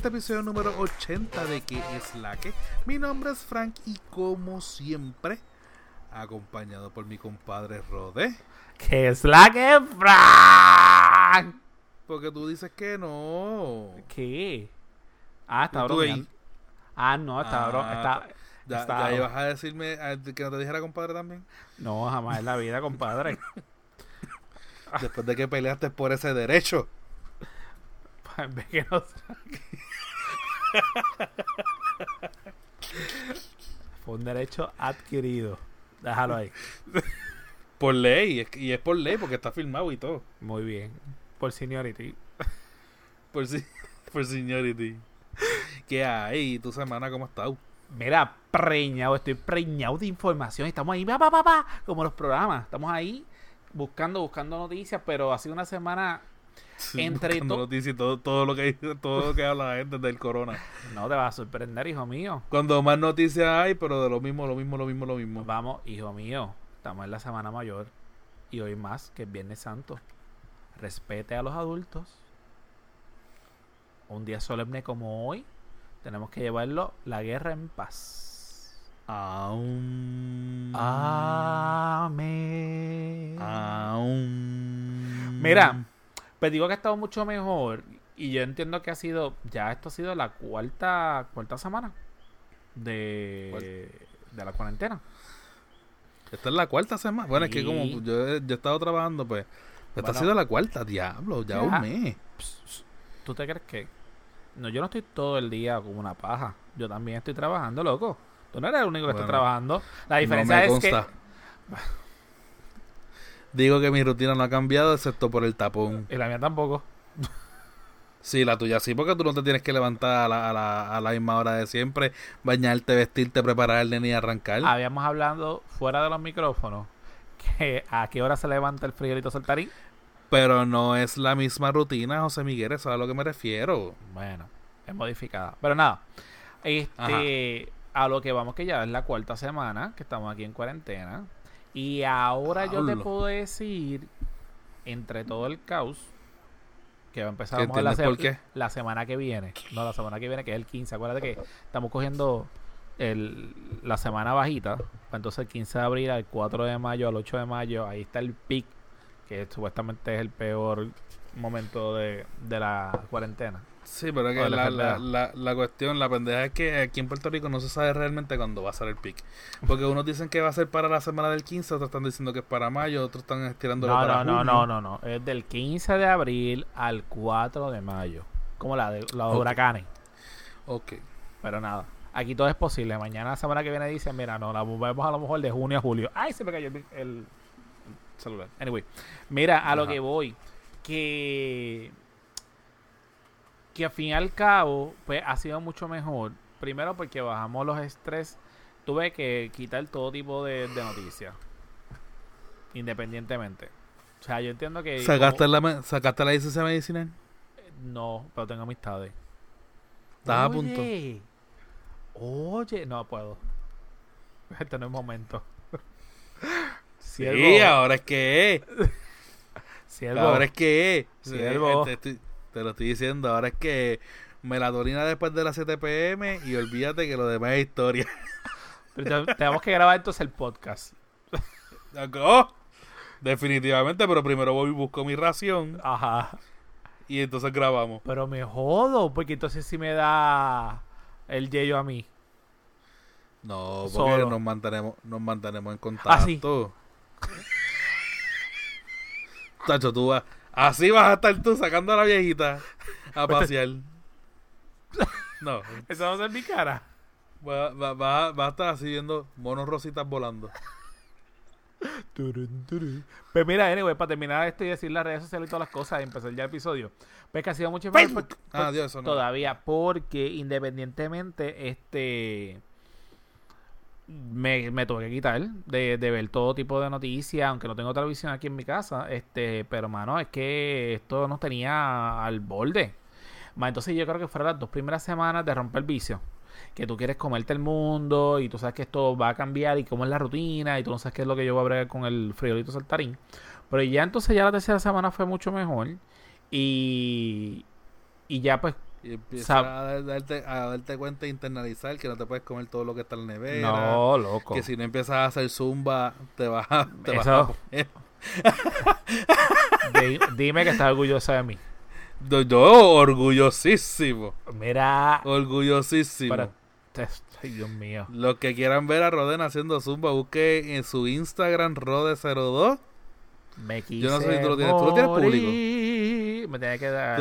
este episodio número 80 de que es la que. Mi nombre es Frank y como siempre, acompañado por mi compadre Rode. Que es la que Frank. Porque tú dices que no. ¿Qué? Ah, está bromeando. Ah, no, está Ah, está, Ya, está- ya ibas a decirme que no te dijera compadre también. No, jamás en la vida, compadre. Después de que peleaste por ese derecho. Ve que no- Fue un derecho adquirido. Déjalo ahí. Por ley. Y es por ley porque está filmado y todo. Muy bien. Por seniority. Por, si, por seniority. ¿Qué hay? ¿Y tu semana cómo está? Mira, preñado, estoy preñado de información. Estamos ahí, pa, pa, como los programas. Estamos ahí buscando, buscando noticias, pero ha sido una semana. Entre buscando to- noticias y todo, todo lo que todo lo que habla la gente del corona. No te va a sorprender, hijo mío. Cuando más noticias hay, pero de lo mismo, lo mismo, lo mismo, lo mismo. Vamos, hijo mío. Estamos en la semana mayor. Y hoy más, que es Viernes Santo. Respete a los adultos. Un día solemne como hoy. Tenemos que llevarlo la guerra en paz. Aún. Amén. Aún. Mira, Pues digo que ha estado mucho mejor. Y yo entiendo que ha sido. Ya esto ha sido la cuarta cuarta semana de, de la cuarentena. Esta es la cuarta semana. Bueno, es que como yo, he- yo he estado trabajando, pues. Esta Bueno. ha sido la cuarta, diablo, ya Ya. un mes. ¿Tú te crees que.? No, yo no estoy todo el día como una paja. Yo también estoy trabajando, loco. Tú no eres el único que está trabajando. La No diferencia me es consta. que. Digo que mi rutina no ha cambiado, excepto por el tapón. Y la mía tampoco. Sí, la tuya sí, porque tú no te tienes que levantar a la, a la, a la misma hora de siempre, bañarte, vestirte, preparar el y arrancar. Habíamos hablado fuera de los micrófonos que a qué hora se levanta el friolito saltarín. Pero no es la misma rutina, José Miguel, eso es a lo que me refiero. Bueno, es modificada. Pero nada, este, a lo que vamos que ya es la cuarta semana que estamos aquí en cuarentena. Y ahora yo te puedo decir, entre todo el caos, que va a empezar ¿Que a la, se- la semana que viene. No, la semana que viene, que es el 15. Acuérdate que estamos cogiendo el, la semana bajita. pues Entonces el 15 de abril al 4 de mayo, al 8 de mayo, ahí está el pic, que supuestamente es el peor momento de, de la cuarentena. Sí, pero que la la, la, cuestión, la pendeja es que aquí en Puerto Rico no se sabe realmente cuándo va a ser el pic. Porque unos dicen que va a ser para la semana del 15, otros están diciendo que es para mayo, otros están estirándolo No, para no, no, no, no, no. Es del 15 de abril al 4 de mayo. Como la de los Ok. huracanes. Ok. Pero nada. Aquí todo es posible. Mañana, la semana que viene, dicen: Mira, no, la vemos a lo mejor de junio a julio. Ay, se me cayó el, el- el celular. Anyway, mira, a lo que voy. Que. Que al fin y al cabo, pues ha sido mucho mejor. Primero, porque bajamos los estrés. Tuve que quitar todo tipo de, de noticias. Independientemente. O sea, yo entiendo que. ¿Sacaste como- la, ¿Sacaste la licencia medicinal? No, pero tengo amistades. Estás a punto. Oye, no puedo. Este no es momento. Sí, ahora es que es. siervo. Ahora es que es. Siervo. Eh, Te, estoy- te lo estoy diciendo. Ahora es que melatonina después de las 7 pm y olvídate que lo demás es historia. Pero te- tenemos que grabar entonces el podcast. Oh, definitivamente, pero primero voy y busco mi ración Ajá. y entonces grabamos. Pero me jodo, porque entonces sí me da el yello a mí. No, porque Solo. nos mantenemos, nos mantenemos en contacto. Ah, sí. Tacho, tú vas. Así vas a estar tú sacando a la viejita a Pues pasear. No, Eso va a ser mi cara. va, va, va, va a estar así viendo monos rositas volando. Turun, turun. Pues mira, anyway, para terminar esto y decir las redes sociales y todas las cosas y empezar ya el episodio. Pues que ha sido mucho Facebook. por- Ah, por- Dios, eso no. todavía porque independientemente este me, me tuve que quitar de, ver todo tipo de noticias aunque no tengo televisión aquí en mi casa este pero mano es que esto nos tenía al borde. Entonces yo creo que fueron las dos primeras semanas de romper el vicio que tú quieres comerte el mundo y tú sabes que esto va a cambiar y cómo es la rutina y tú no sabes qué es lo que yo voy a bregar con el friolito saltarín. Pero ya entonces ya la tercera semana fue mucho mejor y y ya pues Y empiezas Sab- a darte, a darte cuenta e internalizar que no te puedes comer todo lo que está en la nevera. No, loco. Que si no empiezas a hacer zumba, te vas a, te vas Eso- a Di- dime que estás orgullosa de mí. Yo, orgullosísimo. Mira. Orgullosísimo. Para- Ay, Dios mío. Los que quieran ver a Roden haciendo zumba, busque en su Instagram Rode02. Me quise Yo no sé si tú lo tienes. ¿Tú lo tienes público? Me tenía que dar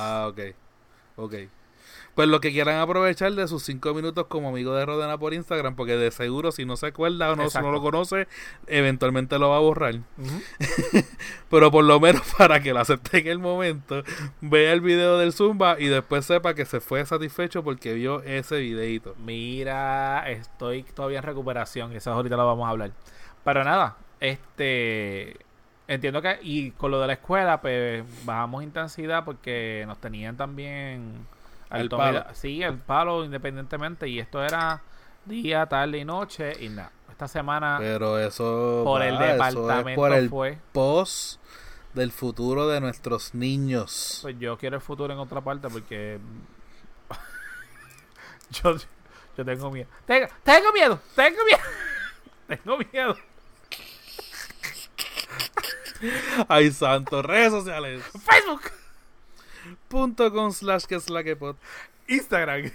Ah, ok. Ok. Pues los que quieran aprovechar de sus cinco minutos como amigo de Rodena por Instagram, porque de seguro si no se acuerda o no, lo conoce, eventualmente lo va a borrar. Pero por lo menos para que lo acepte en el momento, vea el video del Zumba y después sepa que se fue satisfecho porque vio ese videito. Mira, estoy todavía en recuperación. Eso ahorita lo vamos a hablar. Pero nada, este. Entiendo que. Y con lo de la escuela, pues bajamos intensidad porque nos tenían también. Y palo. Sí, el palo independientemente. Y esto era día, tarde y noche. Y nada. Esta semana Pero eso, por el pa, eso es departamento por el fue. post del futuro de nuestros niños. Pues yo quiero el futuro en otra parte porque. yo, yo tengo miedo. Tengo, tengo miedo. Tengo miedo. tengo miedo. Ay, santo, redes sociales. Facebook. Punto com slash que es la que pod. Instagram.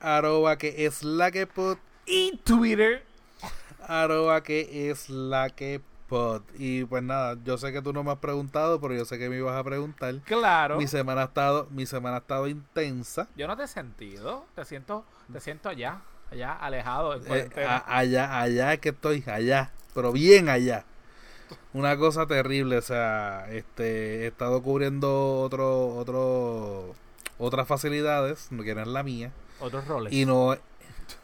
Arroba que es la que pod. Y Twitter. Arroba que es la que pod. Y pues nada, yo sé que tú no me has preguntado, pero yo sé que me ibas a preguntar. Claro. Mi semana ha estado, mi semana ha estado intensa. Yo no te he sentido. Te siento, te siento allá. Allá, alejado. En Eh, a- allá, allá es que estoy, allá, pero bien allá. Una cosa terrible, o sea, este, he estado cubriendo otro, otro, otras facilidades, no que no es la mía, Otros roles. y no,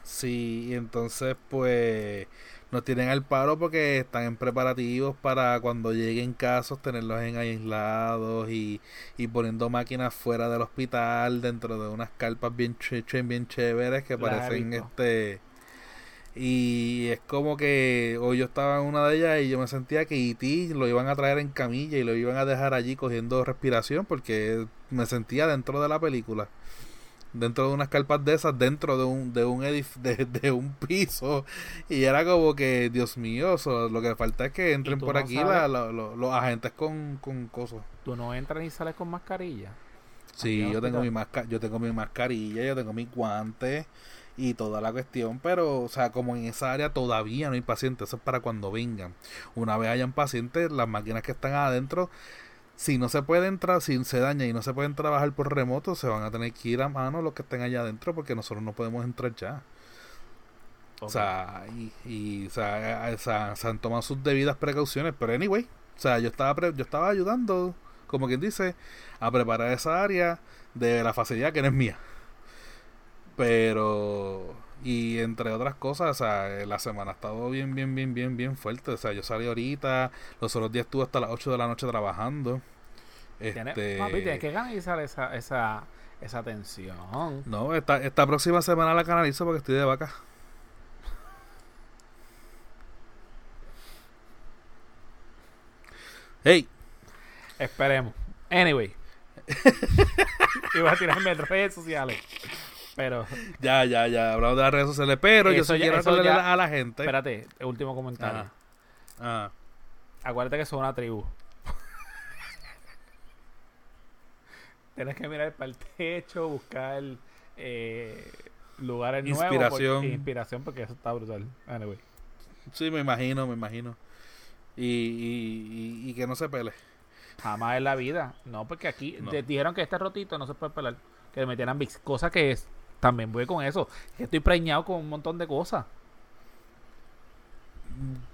sí, y entonces pues nos tienen al paro porque están en preparativos para cuando lleguen casos tenerlos en aislados y, y poniendo máquinas fuera del hospital dentro de unas carpas bien, ch- bien chéveres que Las parecen este y es como que hoy yo estaba en una de ellas y yo me sentía que E.T. lo iban a traer en camilla y lo iban a dejar allí cogiendo respiración porque me sentía dentro de la película dentro de unas carpas de esas dentro de un de un edif- de, de un piso y era como que Dios mío so- lo que falta es que entren por no aquí la- la- lo- los agentes con, con cosas Tú no entras ni sales con mascarilla. Sí, yo tengo mi masca yo tengo mi mascarilla, yo tengo mis guantes y toda la cuestión, pero o sea, como en esa área todavía no hay pacientes, eso es para cuando vengan. Una vez hayan pacientes, las máquinas que están adentro, si no se puede entrar, si se daña y no se pueden trabajar por remoto, se van a tener que ir a mano los que estén allá adentro porque nosotros no podemos entrar ya. O sea, y, y, o sea, o sea, se han tomado sus debidas precauciones, pero anyway, o sea, yo estaba pre- yo estaba ayudando, como quien dice, a preparar esa área de la facilidad que no es mía. Pero y entre otras cosas, o sea, eh, la semana ha estado bien bien bien bien bien fuerte, o sea, yo salí ahorita, los otros días estuve hasta las 8 de la noche trabajando. Este, Papi, tienes que canalizar esa, esa, esa tensión. No, esta, esta próxima semana la canalizo porque estoy de vaca. Hey, Esperemos. Anyway. Iba a tirarme en redes sociales. Pero, ya, ya, ya, hablamos de las redes sociales, pero yo sí ya- quiero eso recordarle ya- a la gente. espérate, último comentario. Ajá. Ah, Acuérdate que son una tribu. Tienes que mirar para el techo, buscar eh, lugares nuevos. Inspiración. porque- inspiración, porque eso está brutal. Anyway. sí, me imagino, me imagino. Y, y, y, y que no se pele. Jamás en la vida. No, porque aquí No. te dijeron que este rotito no se puede pelar. Que le metieran Vicks. Cosa que es. También voy con eso. Que estoy preñado con un montón de cosas.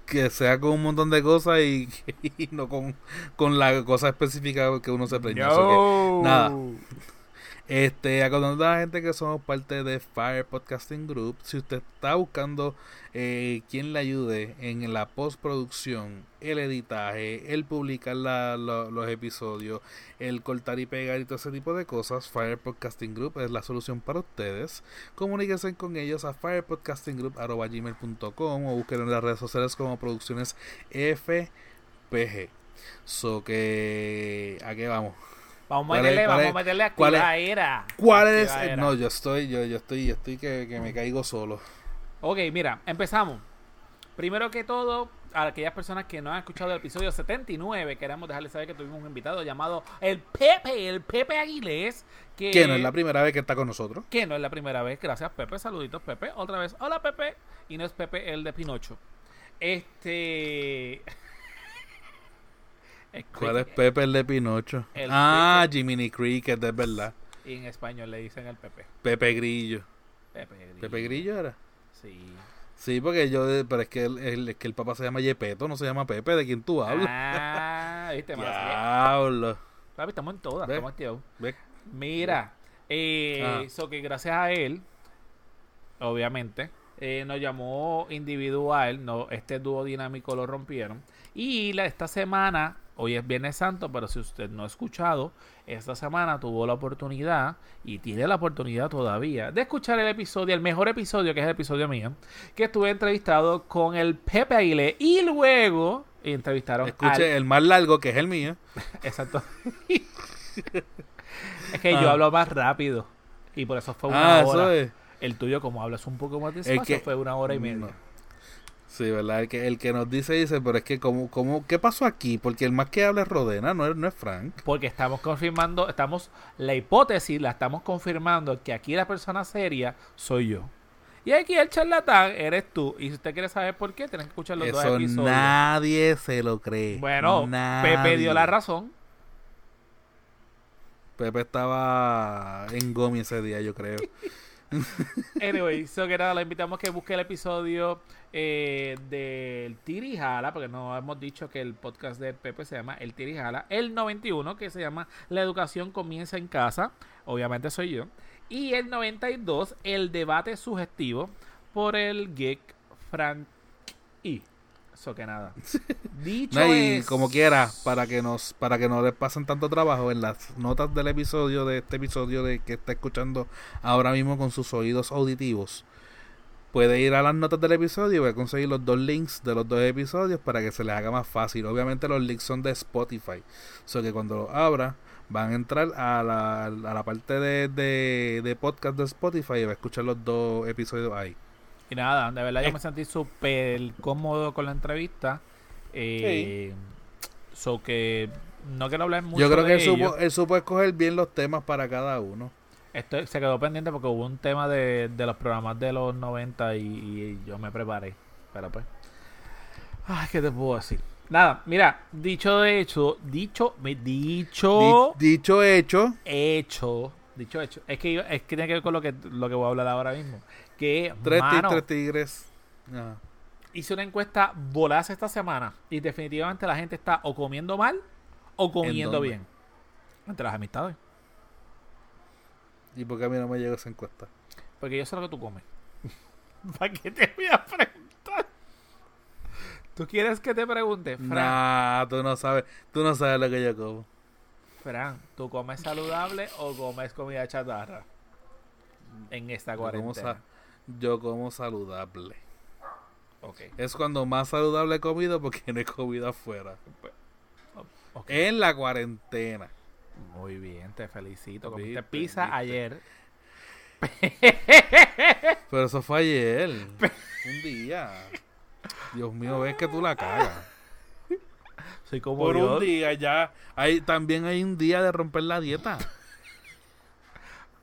Que sea con un montón de cosas y, y no con, con la cosa específica que uno se preñó. Que- nada. Este, acordando a la gente que somos parte de Fire Podcasting Group, si usted está buscando eh, quien le ayude en la postproducción, el editaje, el publicar los episodios, el cortar y pegar y todo ese tipo de cosas, Fire Podcasting Group es la solución para ustedes. Comuníquense con ellos a firepodcastinggroup.com o busquen en las redes sociales como Producciones FPG. So que, ¿a qué vamos? Vamos a ¿Cuál meterle, cuál vamos a meterle cuál es- activadera. ¿Cuál es? No, yo estoy, yo, yo estoy, yo estoy que, que me caigo solo. Ok, mira, empezamos. Primero que todo, a aquellas personas que no han escuchado el episodio 79, queremos dejarles saber que tuvimos un invitado llamado el Pepe, el Pepe Aguilés. Que, Que no es la primera vez que está con nosotros. que no es la primera vez. Gracias, Pepe. Saluditos, Pepe. Otra vez, hola, Pepe. Y no es Pepe el de Pinocho. Este. ¿Cuál es. Pepe el de Pinocho? El ah, Jiminy Cricket, es verdad. Y en español le dicen el Pepe. Pepe Grillo. Pepe Grillo. ¿Pepe Grillo era? Sí. Sí, porque yo, pero es que el, el- es que el papá se llama Yepeto, no se llama Pepe, ¿de quién tú hablas? Ah, viste, más. Diablo. Papi, estamos en todas, estamos activos. Ve, Mira, eh, Ah. so que gracias a él, obviamente, eh, nos llamó individual, no, este dúo dinámico lo rompieron. Y la, esta semana, hoy es Viernes Santo, pero si usted no ha escuchado, esta semana tuvo la oportunidad, y tiene la oportunidad todavía, de escuchar el episodio, el mejor episodio, que es el episodio mío, que estuve entrevistado con el Pepe Aguilé, y luego entrevistaron Escuche el más largo, que es el mío. Exacto. es que yo Ah. hablo más rápido. Y por eso fue una Ah, hora. es. El tuyo, como hablas un poco más despacio, que- fue una hora y media. No. Sí, ¿verdad? El que, el que nos dice, dice, pero es que, como, como, ¿qué pasó aquí? Porque el más que habla es Rodena, no es, no es Frank. Porque estamos confirmando, estamos, la hipótesis la estamos confirmando que aquí la persona seria soy yo. Y aquí el charlatán eres tú. Y si usted quiere saber por qué, tienen que escuchar los dos episodios. nadie se lo cree. Bueno, Nadie. Pepe dio la razón. Pepe estaba en Gomi ese día, yo creo. Anyway, so que nada, la invitamos que busque el episodio eh, del Tirijala, porque no hemos dicho que el podcast de Pepe se llama El Tirijala. El 91, que se llama La educación comienza en casa. Obviamente soy yo. Y el 92, El debate sugestivo por el geek Frank I. Eso que nada. Dicho No, y es- como quiera, para que nos, para que no les pasen tanto trabajo, en las notas del episodio, de este episodio de que está escuchando ahora mismo con sus oídos auditivos, puede ir a las notas del episodio y va a conseguir los dos links de los dos episodios para que se les haga más fácil. Obviamente los links son de Spotify. So que cuando los abra, van a entrar a la, a la parte de, de, de podcast de Spotify y va a escuchar los dos episodios ahí. Y nada, de verdad yo me sentí súper cómodo con la entrevista. Eh, So que no quiero hablar mucho Yo creo de que él supo, él supo escoger bien los temas para cada uno. Esto se quedó pendiente porque hubo un tema de, de los programas de los 90 y, y yo me preparé. Pero pues. Ay, ¿qué te puedo decir? Nada, mira, dicho de hecho, dicho, dicho, Di- dicho hecho, hecho, dicho hecho. Es que, iba- es que tiene que ver con lo que, lo que voy a hablar ahora mismo. Que, tres, ti- mano, tres tigres. Ajá. hice una encuesta volaz esta semana y definitivamente la gente está o comiendo mal o comiendo bien. Entre las amistades. ¿Y por qué a mí no me llegó esa encuesta? Porque yo sé lo que tú comes. ¿Para qué te voy a preguntar? ¿Tú quieres que te pregunte? Fran, Nah, tú no sabes, tú no sabes lo que yo como. Fran, ¿tú comes saludable o comes comida chatarra? En esta cuarentena. Yo como saludable. Ok. Es cuando más saludable he comido porque no he comido afuera. ok. En la cuarentena. Muy bien, te felicito. Comiste Viste, pizza viste. ayer. Pero eso fue ayer. un día. Dios mío, ves que tú la cagas. Soy como Por Dios. un día ya. Hay, también hay un día de romper la dieta.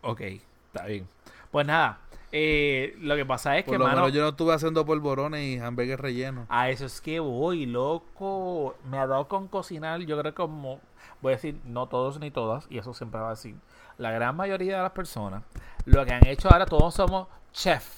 Ok, está bien. Pues nada, eh, lo que pasa es Por que, lo mano, menos yo no estuve haciendo polvorones y hamburgues rellenos. a eso es que voy, loco. Me ha dado con cocinar, yo creo que como, voy a decir, no todos ni todas, y eso siempre va a decir, la gran mayoría de las personas, lo que han hecho ahora, todos somos chef.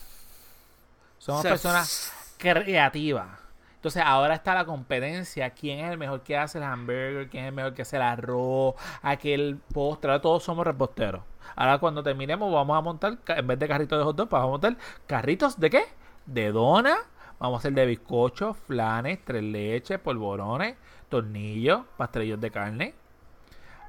Somos personas creativas. Entonces ahora está la competencia, quién es el mejor que hace el hamburger, quién es el mejor que hace el arroz, aquel postre, ahora todos somos reposteros. Ahora cuando terminemos vamos a montar, en vez de carritos de hot dog, vamos a montar carritos de qué? De dona, vamos a hacer de bizcocho, flanes, tres leches, polvorones, tornillos, pastelillos de carne.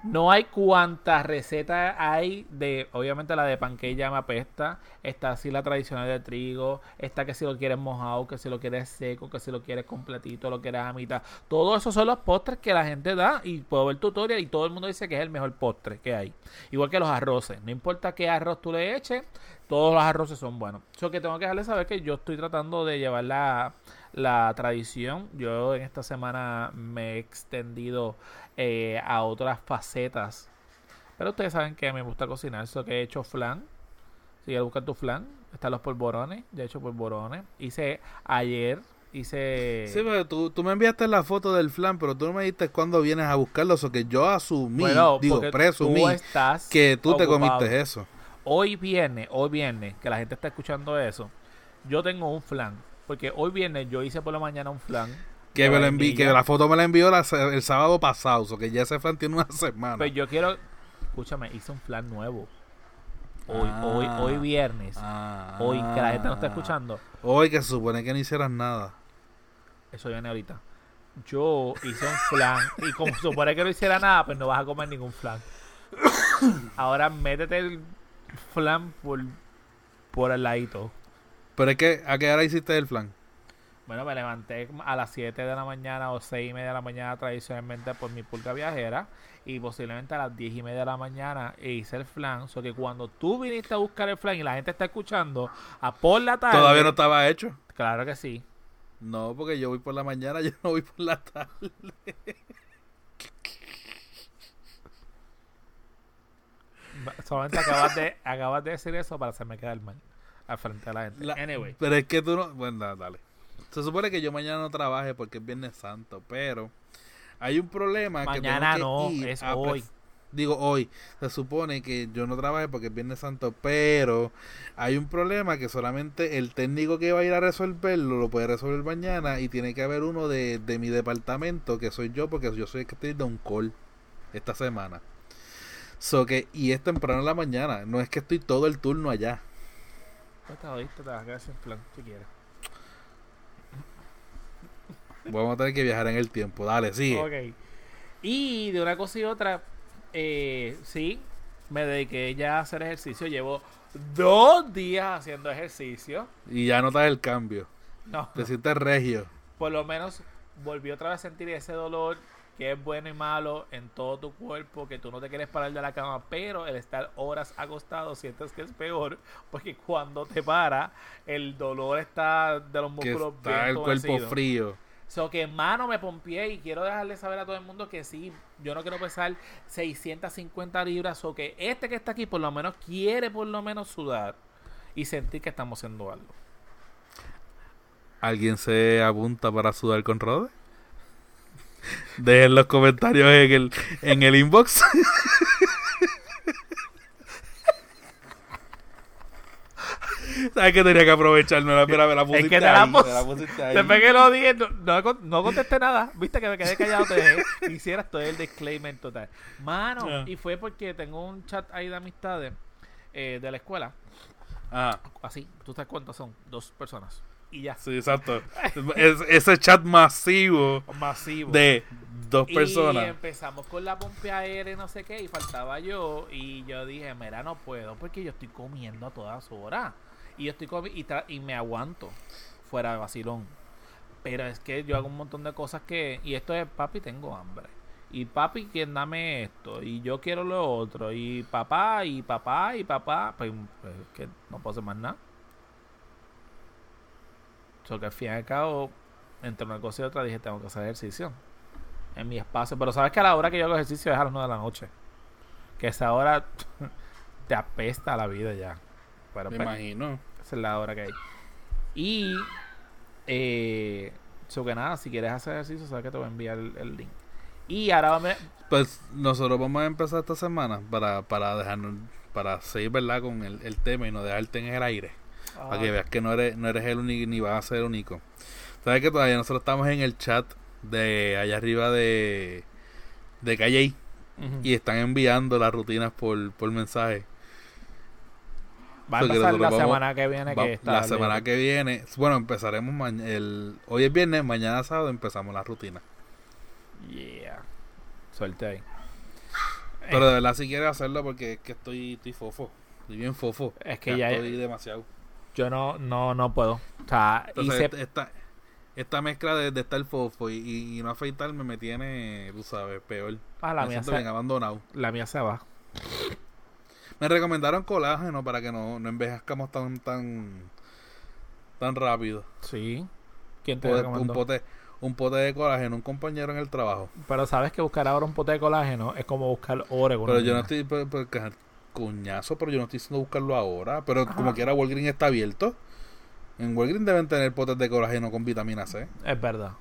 No hay cuántas recetas hay de, obviamente la de panqueque ya me apesta, está así la tradicional de trigo, está que si lo quieres mojado, que si lo quieres seco, que si lo quieres completito, lo quieres a mitad. Todo eso son los postres que la gente da y puedo ver tutorial y todo el mundo dice que es el mejor postre que hay. Igual que los arroces, no importa qué arroz tú le eches, todos los arroces son buenos. Eso que tengo que dejarle saber que yo estoy tratando de llevar la, la tradición. Yo en esta semana me he extendido eh, a otras facetas. Pero ustedes saben que me gusta cocinar. Eso que he hecho flan. Si quieres buscar tu flan, están los polvorones. Ya he hecho polvorones. Hice ayer. Hice. Sí, pero tú, tú me enviaste la foto del flan, pero tú no me dijiste cuándo vienes a buscarlo. O que yo asumí, digo, presumí, que tú te comiste eso. Hoy viene, hoy viene, que la gente está escuchando eso. Yo tengo un flan. Porque hoy viene, yo hice por la mañana un flan que, me lo que la foto me la envió el sábado pasado, o que ya ese flan tiene una semana. Pues yo quiero, escúchame, hice un flan nuevo. Hoy, hoy, ah. hoy viernes. hoy, que la gente no está escuchando. Hoy que se supone que no hicieras nada. Eso viene ahorita. Yo hice un flan y como se supone que no hiciera nada, pues no vas a comer ningún flan. Ahora métete el flan por, por el ladito. Pero es que, ¿a qué hora hiciste el flan? Bueno, me levanté a las 7 de la mañana o 6 y media de la mañana tradicionalmente por mi pulga viajera y posiblemente a las 10 y media de la mañana hice el flan. O sea que cuando tú viniste a buscar el flan y la gente está escuchando a por la tarde... ¿Todavía no estaba hecho? Claro que sí. No, porque yo voy por la mañana, yo no voy por la tarde. Solamente acabas de, acabas de decir eso para hacerme quedar mal al frente de la gente. anyway. Pero es que tú no... Bueno, dale. Se supone que yo mañana no trabaje porque es Viernes Santo, pero hay un problema mañana que no, es hoy. Digo hoy, se supone que yo no trabaje porque es Viernes Santo, pero hay un problema que solamente el técnico que va a ir a resolverlo lo puede resolver mañana y tiene que haber uno de, de mi departamento, que soy yo, porque yo soy el que estoy de un call esta semana. So que, y es temprano en la mañana, no es que estoy todo el turno allá. Pues te te vas a quedar sin plan, si quieres. Vamos a tener que viajar en el tiempo. Dale, sigue. Ok. Y de una cosa y otra, eh, sí, me dediqué ya a hacer ejercicio. Llevo dos días haciendo ejercicio. Y ya notas el cambio. No. Te sientes regio. Por lo menos volví otra vez a sentir ese dolor que es bueno y malo en todo tu cuerpo, que tú no te quieres parar de la cama, pero el estar horas acostado sientes que es peor, porque cuando te para, el dolor está de los músculos que está el cuerpo frío. So que mano me pompié y quiero dejarle saber a todo el mundo que sí, yo no quiero pesar 650 libras o que este que está aquí por lo menos quiere por lo menos sudar y sentir que estamos haciendo algo. ¿Alguien se apunta para sudar con Rode? Dejen los comentarios en el, en el inbox. ¿Sabes que tenía que aprovecharme? La, mira, me la pusiste es que te la, pusiste ahí. Después que lo dije, no, no, contesté nada. Viste que me quedé callado, te dejé. Hicieras todo el disclaimer total. Mano, y fue porque tengo un chat ahí de amistades eh, de la escuela. Ah. Así, tú te das cuenta, son dos personas. Y ya. Sí, exacto. ese chat masivo. Masivo. De dos personas. Y empezamos con la pompa aérea y no sé qué. Y faltaba yo. Y yo dije, mira, no puedo porque yo estoy comiendo a todas horas. Y yo estoy y, y me aguanto fuera de vacilón. Pero es que yo hago un montón de cosas que. Y esto es, papi, tengo hambre. Y papi, quien dame esto. Y yo quiero lo otro. Y papá, y papá, y papá. Pues, pues que no puedo hacer más nada. So que al fin y al cabo, entre una cosa y otra, dije: Tengo que hacer ejercicio. En mi espacio. Pero sabes que a la hora que yo hago ejercicio es a las 9 de la noche. Que esa hora te apesta la vida ya. Me pues, imagino. Esa es la hora que hay. Y, eh, so que nada, si quieres hacer ejercicio, sabes que te voy a enviar el, link. Y ahora vamos Pues nosotros vamos a empezar esta semana para, para dejarnos, para seguir, ¿verdad? Con el, el tema y no dejarte en el aire. Para que veas que no eres, no eres el único ni vas a ser el único. Sabes que todavía nosotros estamos en el chat de allá arriba de, de Calle y están enviando las rutinas por, por mensaje. Va a empezar la semana que viene que está La semana que viene, bueno, empezaremos el hoy es viernes, mañana sábado empezamos la rutina. Yeah. Suerte ahí. Pero de verdad si quieres hacerlo porque es que estoy, estoy fofo. Estoy bien fofo. Es que ya- estoy demasiado. Yo no, no, no puedo. O sea, Entonces, hice- esta, esta mezcla de, de estar fofo y no afeitarme me tiene, tú sabes, peor. Ah, la me mía siento se- bien abandonado. la mía se va. Me recomendaron colágeno para que no, no envejezcamos tan tan tan rápido. Sí. ¿Quién te Pote- un pote un pote de colágeno, un compañero en el trabajo. Pero sabes que buscar ahora un pote de colágeno es como buscar oro. Pero yo no estoy por, por- ca- cuñazo, pero yo no estoy diciendo buscarlo ahora, pero como quiera Walgreens está abierto. En Walgreens deben tener potes de colágeno con vitamina C. Es verdad.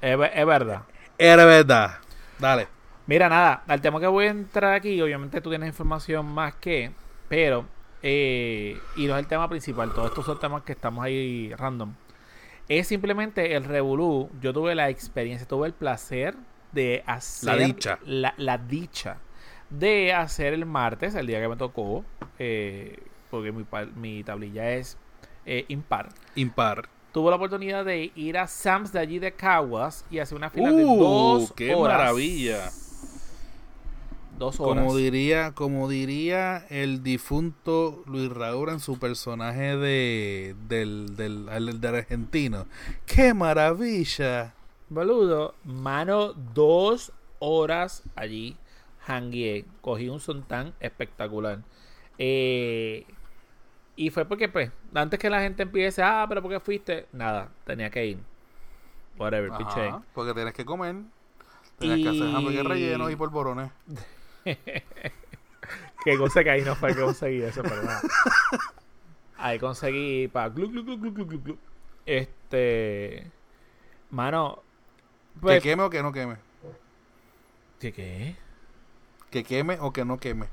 Es, es verdad. Era verdad. Dale. Mira, nada, al tema que voy a entrar aquí, obviamente tú tienes información más que, pero, eh, y no es el tema principal, todos estos son temas que estamos ahí random. Es simplemente el revolú. Yo tuve la experiencia, tuve el placer de hacer. dicha. La, la dicha de hacer el martes, el día que me tocó, eh, porque mi, mi tablilla es eh, impar. Impar. Tuve la oportunidad de ir a Sam's de allí de Caguas y hacer una fila de ¡Uh! dos ¡Qué horas. maravilla! Dos horas. Como diría, como diría el difunto Luis Raúl en su personaje de del, del, el del argentino. ¡Qué maravilla! Boludo, mano, dos horas allí. Hangué. Cogí un sontán espectacular. Eh, y fue porque, pues, antes que la gente empiece, ah, pero ¿por qué fuiste? Nada, tenía que ir. Whatever, Ajá, porque tienes que comer. Tienes que hacer Y- rellenos y polvorones. Que cosa que ahí no fue que conseguí eso, pero nada. Ahí conseguí para glu, glu, glu. Este. Mano. Pues, que queme o que no queme. ¿Qué qué? Que queme o que no queme.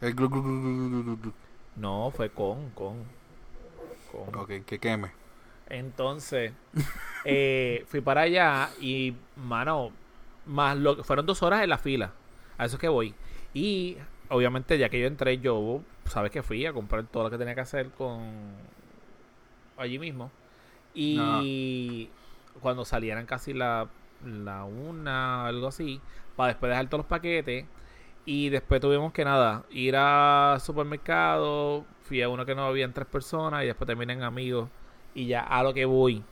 El glu, glu, glu, glu, glu, glu, glu. No, fue con, con. Con. Ok, que queme. Entonces, eh, fui para allá y, mano, más lo que fueron dos horas en la fila. A eso es que voy. Y, obviamente, ya que yo entré, yo, sabes que fui a comprar todo lo que tenía que hacer con allí mismo. Y cuando salieran casi la, la una, algo así, para después dejar todos los paquetes. Y después tuvimos que nada, ir al supermercado. Fui a uno que no habían tres personas y después terminé en amigos. Y ya a lo que voy.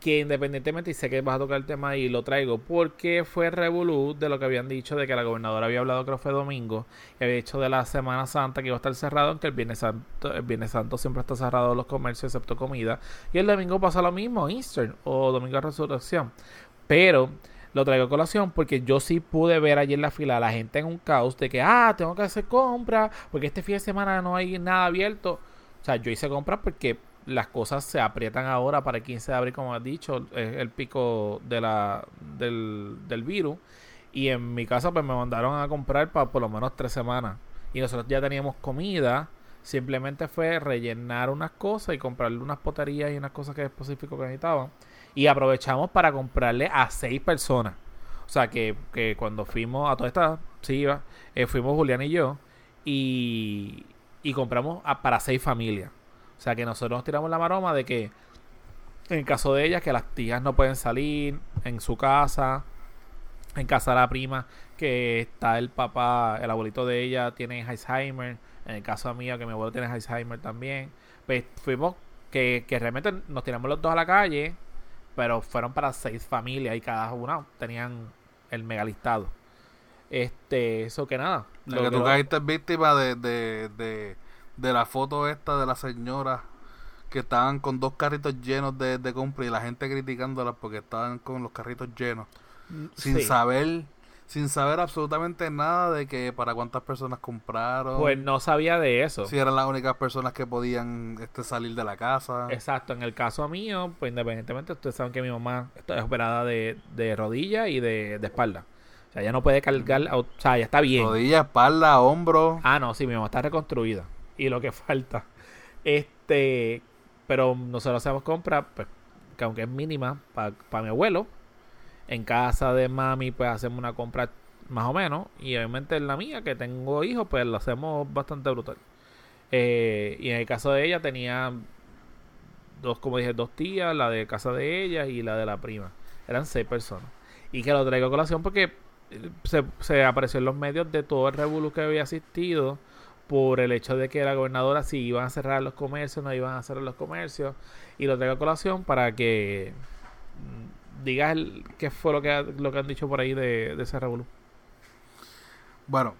Que independientemente, y sé que vas a tocar el tema y lo traigo, porque fue revolú de lo que habían dicho de que la gobernadora había hablado, creo que fue domingo, y había dicho de la Semana Santa que iba a estar cerrado, aunque el Viernes Santo, el Viernes Santo siempre está cerrado los comercios excepto comida. Y el domingo pasa lo mismo, Easter o Domingo de Resurrección. Pero lo traigo a colación porque yo sí pude ver ayer en la fila a la gente en un caos de que, ah, tengo que hacer compras porque este fin de semana no hay nada abierto. O sea, yo hice compras porque las cosas se aprietan ahora para el 15 de abril, como has dicho, es el pico de la, del, del virus. Y en mi casa, pues me mandaron a comprar para por lo menos tres semanas. Y nosotros ya teníamos comida. Simplemente fue rellenar unas cosas y comprarle unas poterías y unas cosas que específico que necesitaban. Y aprovechamos para comprarle a seis personas. O sea, que, que cuando fuimos a toda esta, sí, eh, fuimos Julián y yo. Y, y compramos a- para seis familias. O sea, que nosotros nos tiramos la maroma de que, en el caso de ellas, que las tías no pueden salir en su casa, en casa de la prima, que está el papá, el abuelito de ella tiene Alzheimer. En el caso mío, que mi abuelo tiene Alzheimer también. Pues fuimos que, que realmente nos tiramos los dos a la calle, pero fueron para seis familias y cada una tenían el megalistado. Este, eso que nada. O sea, que tú caíste víctima de, de, de, de la foto esta de la señora que estaban con dos carritos llenos de, de compra y la gente criticándolas porque estaban con los carritos llenos. Sin Sí. saber, sin saber absolutamente nada de que para cuántas personas compraron. Pues no sabía de eso. si eran las únicas personas que podían este, salir de la casa. Exacto, en el caso mío, pues independientemente, ustedes saben que mi mamá está operada de, de rodilla y de, de espalda. O sea, ella no puede cargar, o sea, ya está bien. Rodilla, espalda, hombro. Ah, no, sí, mi mamá está reconstruida. Y lo que falta. Este, pero nosotros hacemos compra, pues, que aunque es mínima, para mi abuelo. En casa de mami, pues hacemos una compra más o menos. Y obviamente en la mía, que tengo hijos, pues lo hacemos bastante brutal. Eh, y en el caso de ella tenía dos, como dije, dos tías, la de casa de ella y la de la prima. Eran seis personas. Y que lo traigo a colación porque se, se apareció en los medios de todo el revuelo que había asistido por el hecho de que la gobernadora si iban a cerrar los comercios, no iban a cerrar los comercios, y lo traigo a colación para que mm, digas qué fue lo que, lo que han dicho por ahí de, ese revuelo. Bueno,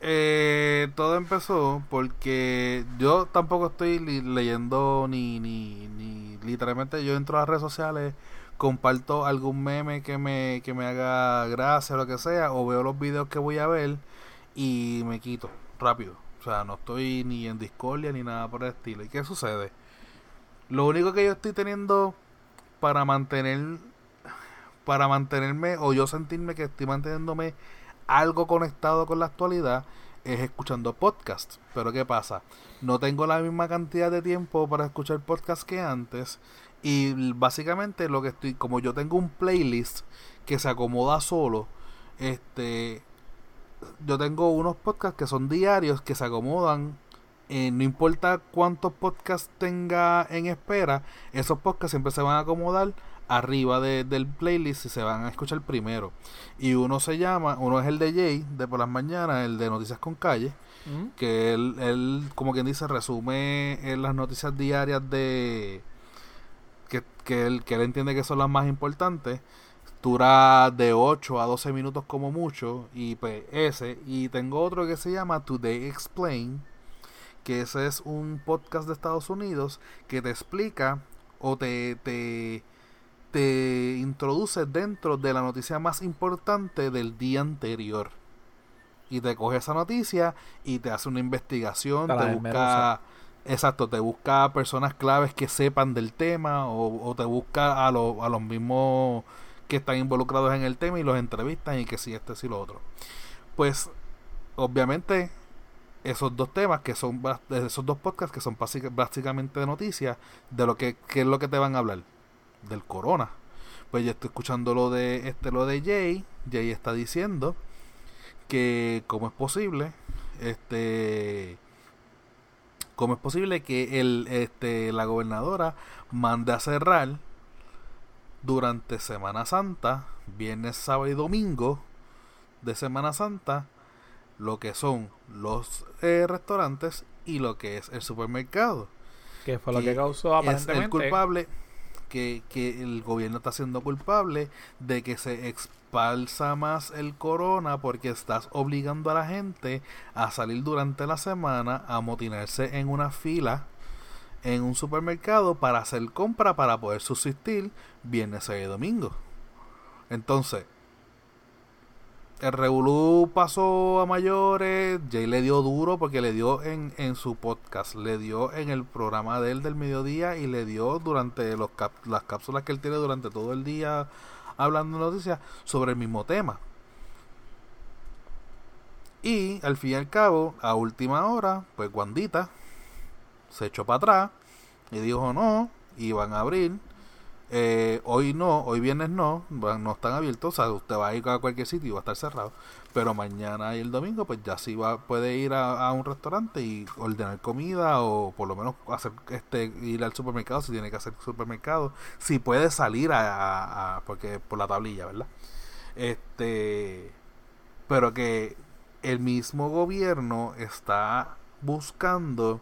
eh, todo empezó porque yo tampoco estoy leyendo ni, ni, ni literalmente yo entro a las redes sociales comparto algún meme que me, que me haga gracia o lo que sea, o veo los videos que voy a ver y me quito rápido. O sea, no estoy ni en discordia ni nada por el estilo. ¿Y qué sucede? Lo único que yo estoy teniendo para mantener para mantenerme o yo sentirme que estoy manteniéndome algo conectado con la actualidad es escuchando podcasts. Pero ¿qué pasa? No tengo la misma cantidad de tiempo para escuchar podcasts que antes y básicamente lo que estoy, como yo tengo un playlist que se acomoda solo, este, yo tengo unos podcasts que son diarios que se acomodan. Eh, no importa cuántos podcasts tenga en espera, esos podcasts siempre se van a acomodar arriba del playlist y se van a escuchar primero. Y uno se llama, uno es el de Jay, de por las mañanas, el de Noticias con Calle, mm. que él, él, como quien dice, resume en las noticias diarias de, que, él, que él entiende que son las más importantes, dura de 8 a 12 minutos como mucho, y pues ese, y tengo otro que se llama Today Explain, que ese es un podcast de Estados Unidos que te explica o te, te, te introduce dentro de la noticia más importante del día anterior. Y te coge esa noticia y te hace una investigación, te busca Exacto, te busca personas claves que sepan del tema o, te busca a, a los mismos que están involucrados en el tema y los entrevistan y que si este, si lo otro. Pues, obviamente, esos dos temas que son, esos dos podcasts que son básicamente de noticias, de lo que, es lo que te van a hablar, del corona. Pues yo estoy escuchando lo de, este, lo de Jay, Jay está diciendo que cómo es posible, este ¿Cómo es posible que el, este, la gobernadora mande a cerrar durante Semana Santa, viernes, sábado y domingo de Semana Santa, lo que son los eh, restaurantes y lo que es el supermercado? Que fue lo que causó aparentemente. Es el culpable que, que el gobierno está siendo culpable de que se falsa más el corona porque estás obligando a la gente a salir durante la semana a motinarse en una fila en un supermercado para hacer compra para poder subsistir viernes y domingo. Entonces, el Revolú pasó a mayores, Jay le dio duro porque le dio en, en su podcast, le dio en el programa de él del mediodía y le dio durante los las cápsulas que él tiene durante todo el día hablando noticias sobre el mismo tema. Y al fin y al cabo, a última hora, pues Guandita se echó para atrás y dijo no, iban a abrir. Eh, hoy no, hoy viernes no, no están abiertos. O sea, usted va a ir a cualquier sitio y va a estar cerrado. Pero mañana y el domingo, pues ya sí va, puede ir a, un restaurante y ordenar comida o por lo menos hacer este ir al supermercado si tiene que hacer supermercado. Si puede salir a, porque por la tablilla, ¿verdad? Este, pero que el mismo gobierno está buscando,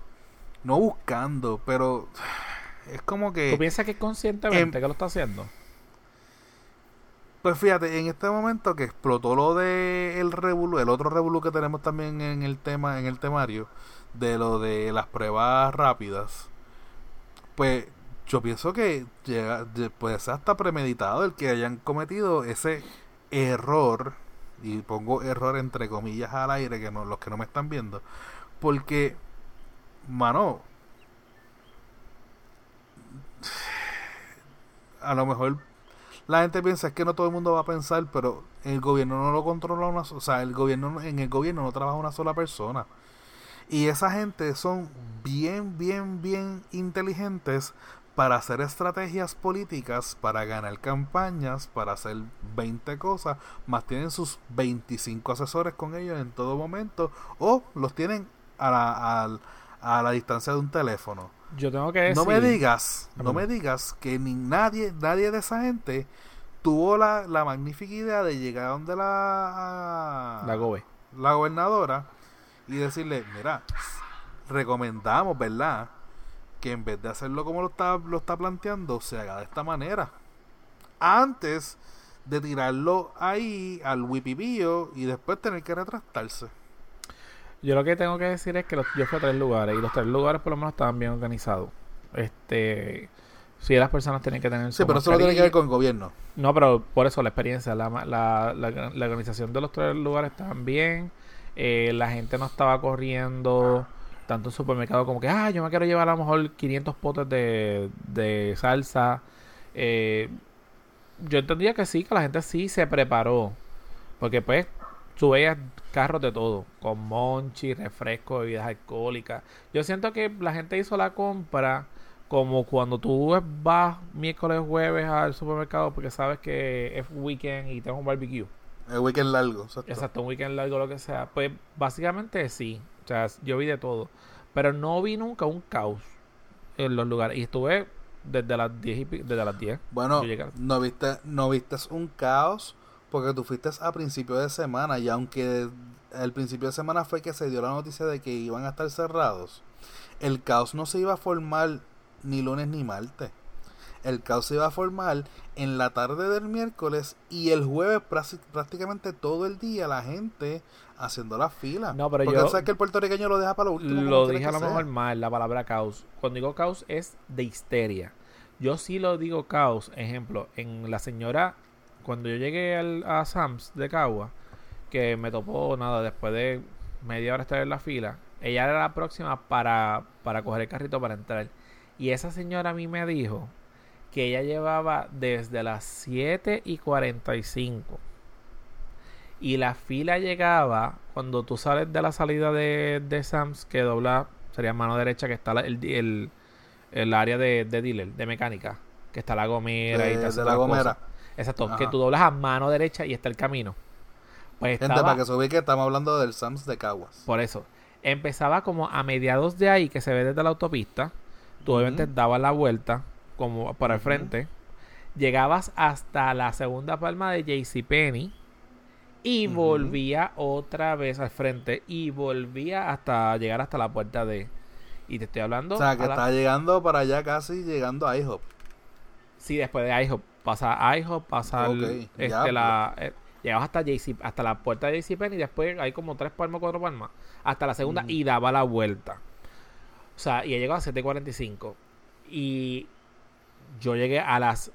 no buscando, pero es como que... ¿Tú piensas que conscientemente que lo está haciendo? Pues fíjate, en este momento que explotó lo de el revolu, el otro revolu que tenemos también en el tema, en el temario, de lo de las pruebas rápidas, pues yo pienso que llega, puede ser hasta premeditado el que hayan cometido ese error, y pongo error entre comillas al aire, que no, los que no me están viendo, porque, mano, a lo mejor la gente piensa que no todo el mundo va a pensar, pero el gobierno no lo controla una, o sea, el gobierno en el gobierno no trabaja una sola persona. Y esa gente son bien, bien, bien inteligentes para hacer estrategias políticas, para ganar campañas, para hacer 20 cosas, más tienen sus 25 asesores con ellos en todo momento, o los tienen a la, a la distancia de un teléfono. Yo tengo que decir... No me digas, no me digas que ni nadie, nadie de esa gente tuvo la, la magnífica idea de llegar a donde la, La gobe. la gobernadora y decirle, mira, recomendamos, ¿verdad? Que en vez de hacerlo como lo está, lo está planteando, se haga de esta manera. Antes de tirarlo ahí al wipipillo y después tener que retractarse. Yo lo que tengo que decir es que los- yo fui a tres lugares y los tres lugares por lo menos estaban bien organizados. Este, sí, las personas tienen que tener Sí, pero eso no tiene que ver con el gobierno. No, pero por eso la experiencia, la, ma- la, la, la organización de los tres lugares estaban bien, eh, la gente no estaba corriendo tanto en supermercado como que, ah, yo me quiero llevar a lo mejor 500 potes de, de salsa. Eh, yo entendía que sí, que la gente sí se preparó, porque pues tú veías carros de todo, con monchi, refresco, bebidas alcohólicas. Yo siento que la gente hizo la compra como cuando tú vas miércoles jueves al supermercado porque sabes que es weekend y tienes un barbecue. El weekend largo. Exacto. Exacto, un weekend largo, lo que sea. Pues básicamente sí. O sea, yo vi de todo. Pero no vi nunca un caos en los lugares. Y estuve desde las 10 y desde las 10. Bueno, no viste, no viste un caos porque tú fuiste a principio de semana y aunque el principio de semana fue que se dio la noticia de que iban a estar cerrados, el caos no se iba a formar ni lunes ni martes. El caos se iba a formar en la tarde del miércoles y el jueves prácticamente todo el día la gente haciendo las filas. No, pero porque yo- sabes que el puertorriqueño lo deja para lo último. Lo dije a lo mejor mal, la palabra caos. Cuando digo caos es de histeria. Yo sí lo digo caos. Ejemplo, en la señora, cuando yo llegué al, a Sam's de Cagua, que me topó nada, después de media hora estar en la fila, ella era la próxima para, para coger el carrito para entrar. Y esa señora a mí me dijo que ella llevaba desde las 7 y 45 y la fila llegaba cuando tú sales de la salida de, de Sam's, que dobla, sería mano derecha, que está la- el, el, el área de, de dealer, de mecánica, que está la gomera y de, tal. de la gomera. Exacto, Ajá. que tú doblas a mano derecha y está el camino. Pues Gente, estaba, para que se ubique, estamos hablando del Sams de Caguas. por eso, empezaba como a mediados de ahí, que se ve desde la autopista. Tú obviamente dabas la vuelta, como por el frente. Llegabas hasta la segunda palma de JCPenney. Y Ujú. volvía otra vez al frente. Y volvía hasta llegar hasta la puerta de. Y te estoy hablando. O sea, que la- está llegando para allá casi llegando a IHOP. Sí, después de IHOP. Pasa a IHOP, pasa al- Ok, este, ya, la, eh, hasta JC, hasta la puerta de JCPenney y después hay como tres palmas, cuatro palmas. Hasta la segunda Ujú. y daba la vuelta. O sea, y llegó a 7.45. Y yo llegué a las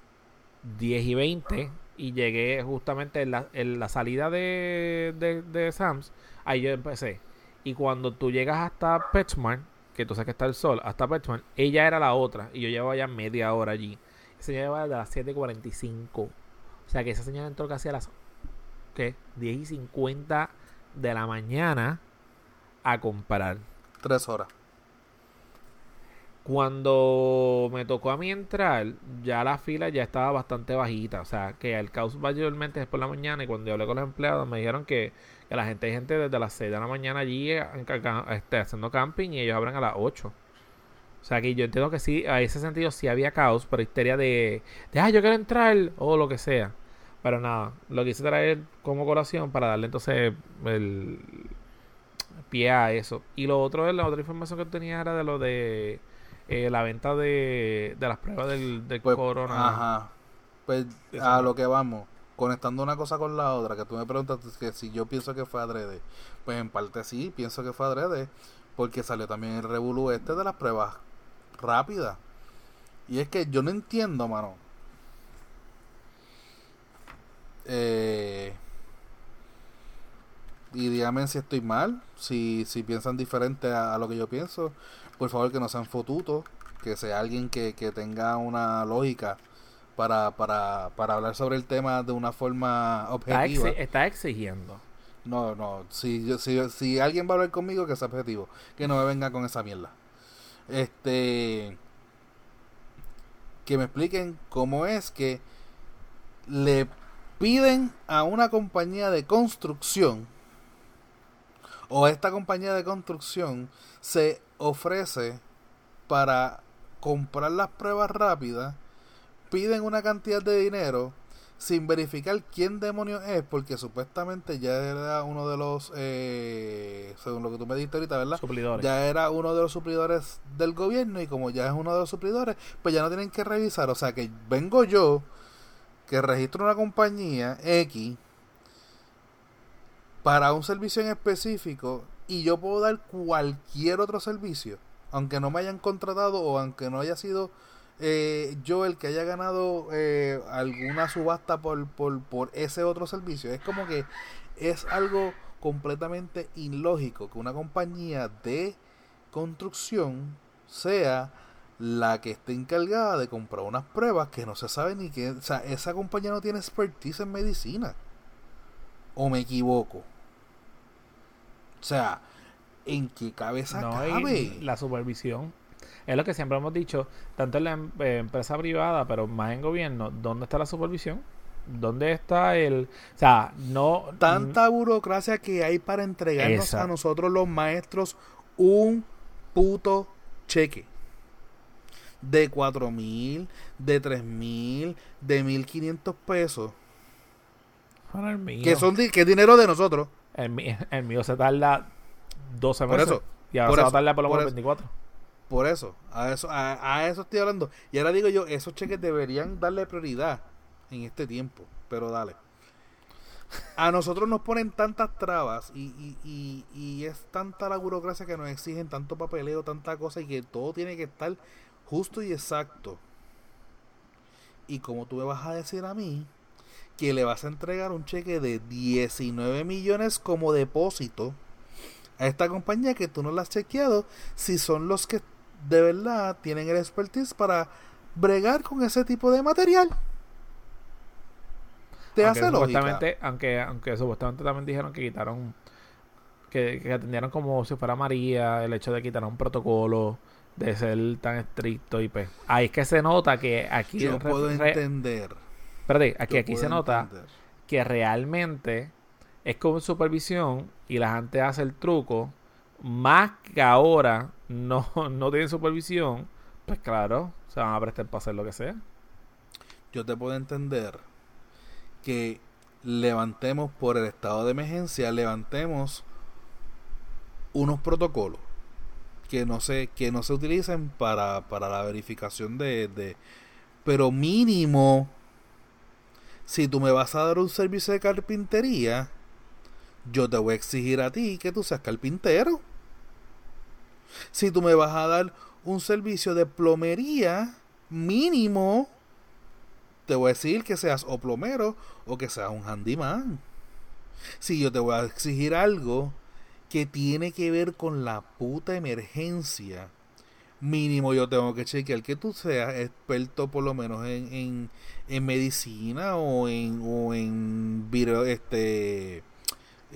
10 y 20 y llegué justamente en la, en la salida de, de, de Sam's. Ahí yo empecé. Y cuando tú llegas hasta Petchmart, que tú sabes que está el sol, hasta Petchmart, ella era la otra. Y yo llevaba ya media hora allí. Esa señora llevaba de las 7.45. O sea que esa señora entró casi a las ¿qué? 10 y 50 de la mañana a comprar. Tres horas. Cuando me tocó a mí entrar, ya la fila ya estaba bastante bajita. O sea, que el caos mayormente es por la mañana. Y cuando yo hablé con los empleados, me dijeron que, que la gente hay gente desde las 6 de la mañana allí eh, este, haciendo camping y ellos abren a las 8. O sea, que yo entiendo que sí, a ese sentido sí había caos, pero histeria de, de ah, yo quiero entrar o lo que sea. Pero nada, lo quise traer como colación para darle entonces el pie a eso. Y lo otro, la otra información que tenía era de lo de eh, la venta de, de las pruebas del, del Pues, corona. Ajá. Pues Eso a lo que vamos. Conectando una cosa con la otra, que tú me preguntas que si yo pienso que fue adrede. Pues en parte sí, pienso que fue adrede. Porque salió también el revolú este de las pruebas rápidas. Y es que yo no entiendo, mano. Eh, y díganme si estoy mal, si, si piensan diferente a, a lo que yo pienso. Por favor, que no sean fotutos, que sea alguien que, que tenga una lógica para, para, para hablar sobre el tema de una forma objetiva. está exigiendo. No, no, si, yo, si, si alguien va a hablar conmigo, que sea objetivo, que no me venga con esa mierda. Este. Que me expliquen cómo es que le piden a una compañía de construcción o esta compañía de construcción se ofrece para comprar las pruebas rápidas, piden una cantidad de dinero, sin verificar quién demonios es, porque supuestamente ya era uno de los, eh, según lo que tú me dijiste ahorita, ¿verdad? Suplidores. Ya era uno de los suplidores del gobierno y como ya es uno de los suplidores, pues ya no tienen que revisar. O sea que vengo yo, que registro una compañía X para un servicio en específico y yo puedo dar cualquier otro servicio, aunque no me hayan contratado o aunque no haya sido eh, yo el que haya ganado eh, alguna subasta por, por, por ese otro servicio. Es como que es algo completamente ilógico que una compañía de construcción sea la que esté encargada de comprar unas pruebas que no se sabe ni que, o sea, esa compañía no tiene expertise en medicina. ¿O me equivoco? O sea, ¿en qué cabeza No, cabe? la supervisión. Es lo que siempre hemos dicho, tanto en la em- eh, empresa privada, pero más en gobierno, ¿dónde está la supervisión? ¿Dónde está el...? O sea, no... Tanta burocracia que hay para entregarnos Exacto. a nosotros los maestros un puto cheque. De cuatro mil, de tres mil, de mil quinientos pesos. Para el mío. Que son que es dinero de nosotros. El, mío se tarda 12 Por meses. eso, Y ahora por se va a tardar por lo por menos eso. 24. Por eso, a eso, a, a eso estoy hablando. Y ahora digo yo, esos cheques deberían darle prioridad en este tiempo. Pero dale. A nosotros nos ponen tantas trabas y, y, y, y es tanta la burocracia que nos exigen tanto papeleo, tanta cosa y que todo tiene que estar justo y exacto. Y como tú me vas a decir a mí que le vas a entregar un cheque de 19 millones como depósito a esta compañía que tú no la has chequeado si son los que de verdad tienen el expertise para bregar con ese tipo de material. Te aunque hace lógica. aunque, aunque supuestamente también dijeron que quitaron, que, que atendieron como si fuera María, el hecho de quitar un protocolo, de ser tan estricto y pues. Ahí es que se nota que aquí. Yo puedo entender. espérate, aquí, aquí se nota entender. que realmente es con supervisión y la gente hace el truco, más que ahora no, no tienen supervisión, pues claro, se van a prestar para hacer lo que sea. Yo te puedo entender que levantemos por el estado de emergencia, levantemos unos protocolos que no se, que no se utilicen para, para la verificación de, de pero mínimo si tú me vas a dar un servicio de carpintería yo te voy a exigir a ti que tú seas carpintero si tú me vas a dar un servicio de plomería mínimo te voy a decir que seas o plomero o que seas un handyman. Si yo te voy a exigir algo que tiene que ver con la puta emergencia, mínimo yo tengo que chequear que tú seas experto por lo menos en, en, en medicina o en, o en este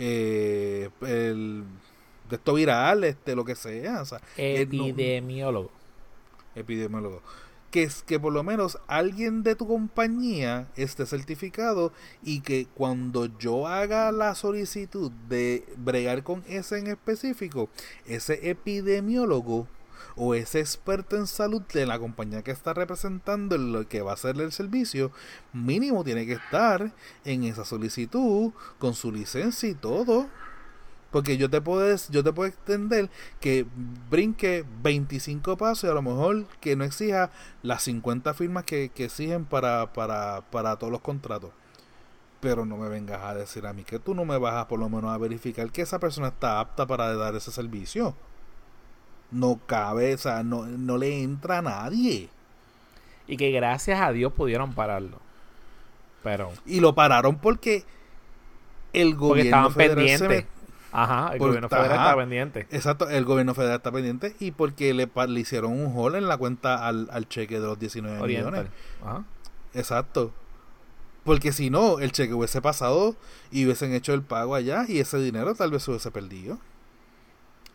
eh, el de esto viral, este lo que sea, o sea, no- Epidemiólogo. epidemiólogo. Que es que por lo menos alguien de tu compañía esté certificado y que cuando yo haga la solicitud de bregar con ese en específico, ese epidemiólogo o ese experto en salud de la compañía que está representando lo que va a hacer el servicio, mínimo tiene que estar en esa solicitud con su licencia y todo. Porque yo te puedo, yo te puedo extender que brinque 25 pasos y a lo mejor que no exija las 50 firmas que, que exigen para, para, para todos los contratos. Pero no me vengas a decir a mí que tú no me vas a por lo menos a verificar que esa persona está apta para dar ese servicio. No cabe, o sea, no, no le entra a nadie. Y que gracias a Dios pudieron pararlo. Pero. Y lo pararon porque el Porque gobierno estaban federal pendientes. Ajá, el Por- gobierno federal ajá. estaba pendiente. Exacto, el gobierno federal está pendiente y porque le, le hicieron un hole en la cuenta al, al cheque de los 19 Oriental. millones. Ajá. Exacto. Porque si no, el cheque hubiese pasado y hubiesen hecho el pago allá y ese dinero tal vez se hubiese perdido.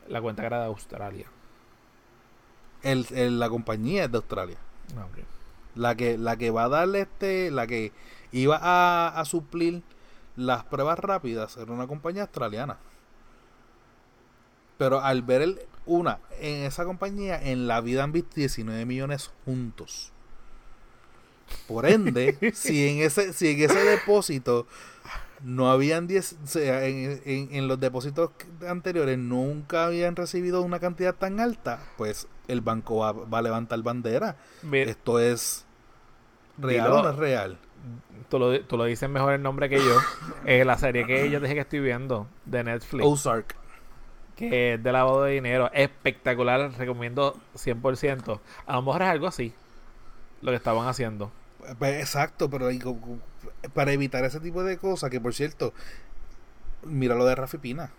La cuenta era de Australia. El, el- la compañía es de Australia. Ah. La que, la que va a darle este, la que iba a, a suplir las pruebas rápidas era una compañía australiana. Pero al ver el, una, en esa compañía, en la vida han visto 19 millones juntos. Por ende, si en ese, si en ese depósito no habían 10, o sea, en, en, en los depósitos anteriores nunca habían recibido una cantidad tan alta, pues el banco va, va a levantar bandera. Mira, Esto es real Dilo. o no es real. tú, lo, tú lo dices mejor el nombre que yo. Eh, la serie que yo dije que estoy viendo de Netflix, Ozark. que es de lavado de dinero, espectacular, recomiendo 100%. A lo mejor es algo así, lo que estaban haciendo. Pues, Exacto, pero ahí para evitar ese tipo de cosas, que por cierto, mira lo de Rafi Pina.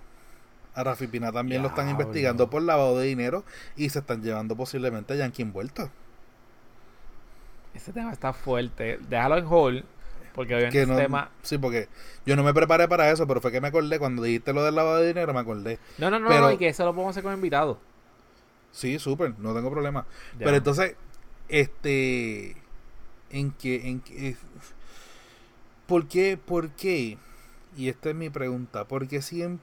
A Rafi Pina también lo están investigando por lavado de dinero y se están llevando posiblemente a Yankee envuelto. Ese tema está fuerte. Déjalo en hold, porque obviamente ese no, tema... sí, porque yo no me preparé para eso, pero fue que me acordé cuando dijiste lo del lavado de dinero, me acordé. No, no, no, pero- no, y que eso lo podemos hacer con invitados. Sí, súper, no tengo problema. Ya. Pero entonces, este, en que, en que, ¿por qué, por qué? Y esta es mi pregunta, ¿por qué siguen,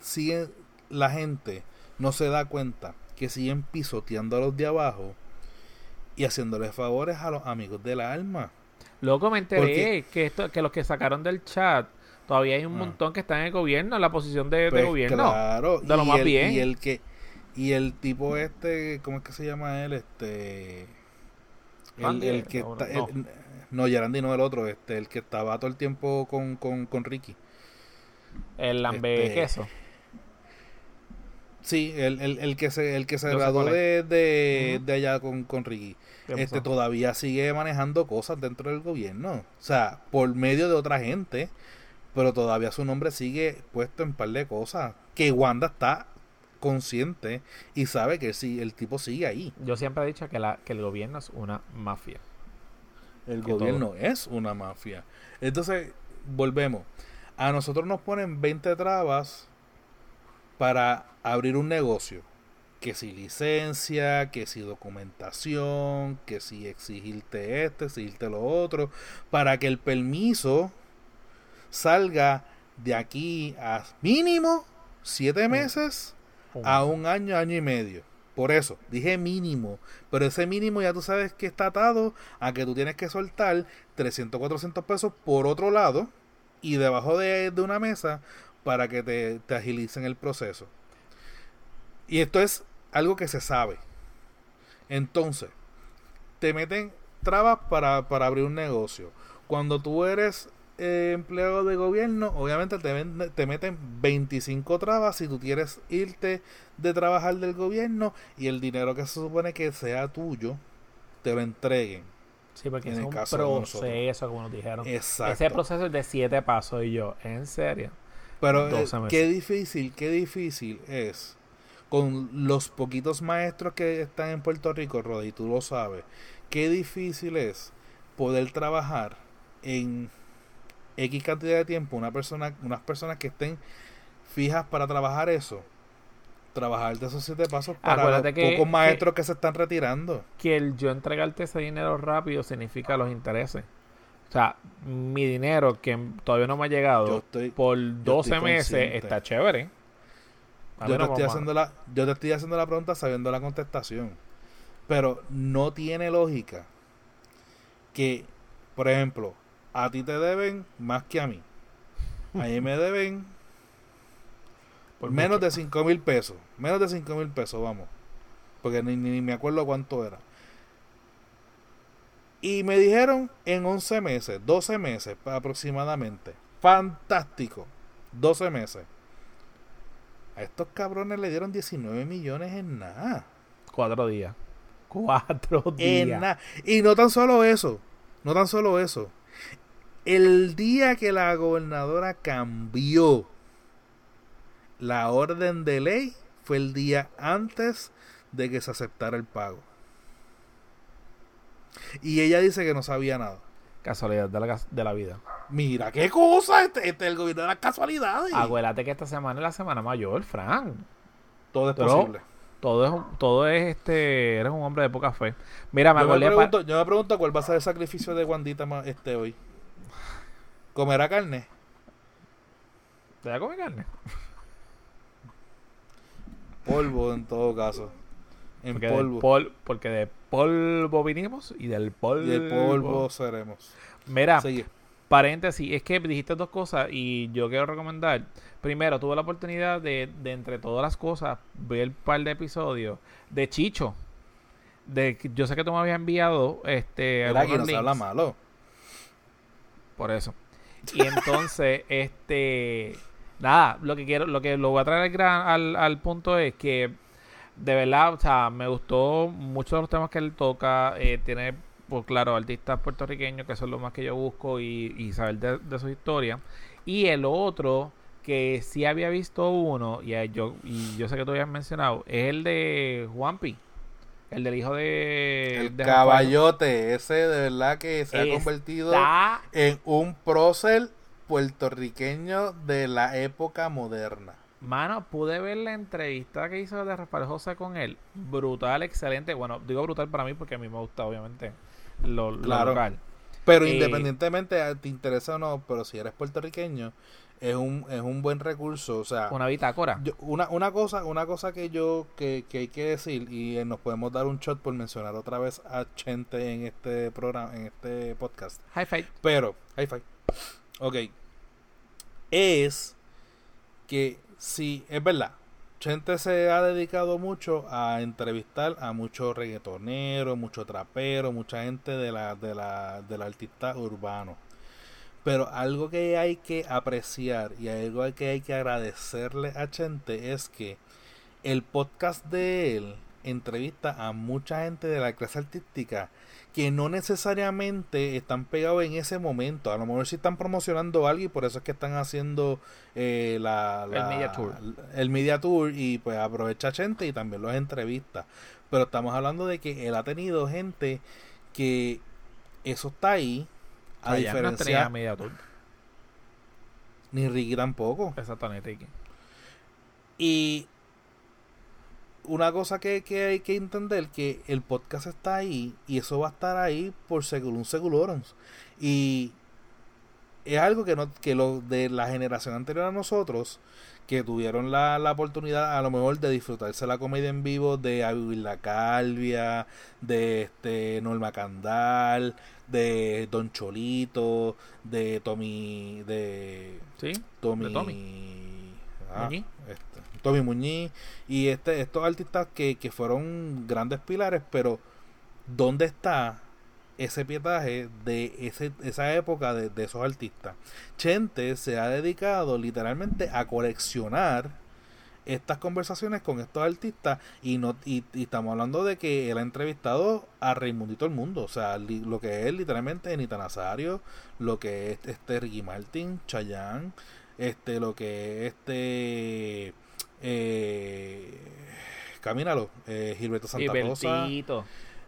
siguen la gente no se da cuenta que siguen pisoteando a los de abajo y haciéndoles favores a los amigos del alma? Luego me enteré Porque- que, esto, que los que sacaron del chat, todavía hay un Ah. montón que están en el gobierno, en la posición de, de Pues, gobierno. Claro, de lo y más el, bien. y el que y el tipo este, ¿cómo es que se llama él? Este el, que no, está no. el- no, Yarandi no el otro, este, el que estaba todo el tiempo con, con, con Ricky. El lambe Este, queso. Sí, el, el, el que se el que se graduó de, de, de allá con, con Ricky. ¿Qué Este todavía sigue manejando cosas dentro del gobierno, o sea, por medio de otra gente, pero todavía su nombre sigue puesto en par de cosas que Wanda está consciente y sabe que sí, el tipo sigue ahí. Yo siempre he dicho que, la, que el gobierno es una mafia. El gobierno es una mafia. Entonces, volvemos. A nosotros nos ponen 20 trabas para abrir un negocio. Que si licencia, que si documentación, que si exigirte este, exigirte lo otro, para que el permiso salga de aquí a mínimo 7 meses a un año, año y medio. Por eso, dije mínimo. Pero ese mínimo ya tú sabes que está atado a que tú tienes que soltar 300, 400 pesos por otro lado y debajo de, de una mesa para que te, te agilicen el proceso. Y esto es algo que se sabe. Entonces, te meten trabas para, para abrir un negocio. Cuando tú eres eh, empleado de gobierno, obviamente te, te meten 25 trabas si tú quieres irte de trabajar del gobierno y el dinero que se supone que sea tuyo, te lo entreguen. Sí, porque en es el un caso proceso, como nos dijeron. Exacto. Ese proceso es de siete pasos y yo, ¿en serio? Pero eh, 12 meses. qué difícil, qué difícil es con los poquitos maestros que están en Puerto Rico, Rodi, tú lo sabes, qué difícil es poder trabajar en X cantidad de tiempo, una persona, unas personas que estén fijas para trabajar eso, trabajar de esos siete pasos para Acuérdate los que- pocos maestros que se están retirando. Que el yo entregarte ese dinero rápido significa los intereses. O sea, mi dinero que todavía no me ha llegado estoy- por 12 estoy meses consciente. está chévere. A Yo te, no estoy haciendo la, yo te estoy haciendo la pregunta sabiendo la contestación. Pero no tiene lógica que, por ejemplo, a ti te deben más que a mí. A mí me deben por menos de 5 mil pesos. Menos de 5 mil pesos, vamos. Porque ni, ni me acuerdo cuánto era. Y me dijeron en 11 meses, 12 meses aproximadamente. Fantástico. 12 meses. A estos cabrones le dieron 19 millones en nada. Cuatro días. Cuatro En días. nada. Y no tan solo eso. No tan solo eso. El día que la gobernadora cambió la orden de ley fue el día antes de que se aceptara el pago. Y ella dice que no sabía nada. Casualidad de la, de la vida. Mira qué cosa, este, este es el gobierno de las casualidades. Acuérdate que esta semana es la semana mayor, Frank. Todo es Pero- posible. Todo es, todo es este. Eres un hombre de poca fe. Mira, me Yo me, pregunto, yo me pregunto cuál va a ser el sacrificio de Wandita ma- este hoy. ¿Comerá carne? ¿Te voy a comer carne? Polvo en todo caso. en porque polvo. Del pol- porque de polvo vinimos y del polvo. Y el polvo seremos. Mira, Sigue. paréntesis, es que dijiste dos cosas y yo quiero recomendar. Primero, tuve la oportunidad de, de entre todas las cosas, ver un par de episodios de Chicho. De, que- yo sé que tú me habías enviado este aquí algunos no se habla malo. por eso. Y entonces, este nada, lo que quiero, lo que lo voy a traer al, al, punto es que de verdad, o sea, me gustó mucho los temas que él toca. eh, tiene, pues claro, artistas puertorriqueños, que es lo más que yo busco, y, y saber de, de su historia. Y el otro, que sí había visto uno, y, eh, yo, y yo sé que tú habías mencionado, es el de Juanpi. El del hijo de. El de caballote, ese de verdad que se ha convertido en un prócer puertorriqueño de la época moderna. Mano, pude ver la entrevista que hizo de Rafael José con él. Brutal, excelente. Bueno, digo brutal para mí porque a mí me gusta, obviamente, lo, lo Claro. local. Pero Eh, independientemente a- te interesa o no, pero si eres puertorriqueño, es un, es un buen recurso. O sea, Una bitácora. yo- una, una cosa, una cosa que yo que, que hay que decir, y eh, nos podemos dar un shot por mencionar otra vez a Chente en este programa, en este podcast. High five. Pero, high five. Ok. Es que si es verdad, Chente se ha dedicado mucho a entrevistar a muchos reggaetoneros, mucho trapero, mucha gente de la, de la, del artista urbano. Pero algo que hay que apreciar y algo que hay que agradecerle a Chente es que el podcast de él entrevista a mucha gente de la clase artística que no necesariamente están pegados en ese momento. A lo mejor sí están promocionando algo y por eso es que están haciendo eh, la, la- media tour. El media tour y pues aprovecha gente y también los entrevista. Pero estamos hablando de que él ha tenido gente que eso está ahí. A Allá diferencia, media tour. ni Ricky tampoco. Exactamente. Iki. Y una cosa que, que hay que entender que el podcast está ahí y eso va a estar ahí por según seculorum. Y es algo que no que los de la generación anterior a nosotros que tuvieron la, la oportunidad a lo mejor de disfrutarse la comedia en vivo de A Vivir la Calvia, de este Norma Candal, de Don Cholito, de Tommy, de ¿Sí? Tommy, De Tommy. ah, Muñiz. este, Tommy Muñiz y este estos artistas que, que fueron grandes pilares pero ¿dónde está ese pietaje de ese, esa época de, de esos artistas? Chente se ha dedicado literalmente a coleccionar estas conversaciones con estos artistas y no y, y estamos hablando de que él ha entrevistado a Raimundito el mundo o sea li- lo que es literalmente Anita Nazario lo que es este Ricky Martin Chayanne este lo que es este eh, camínalo eh, Gilberto Santa Rosa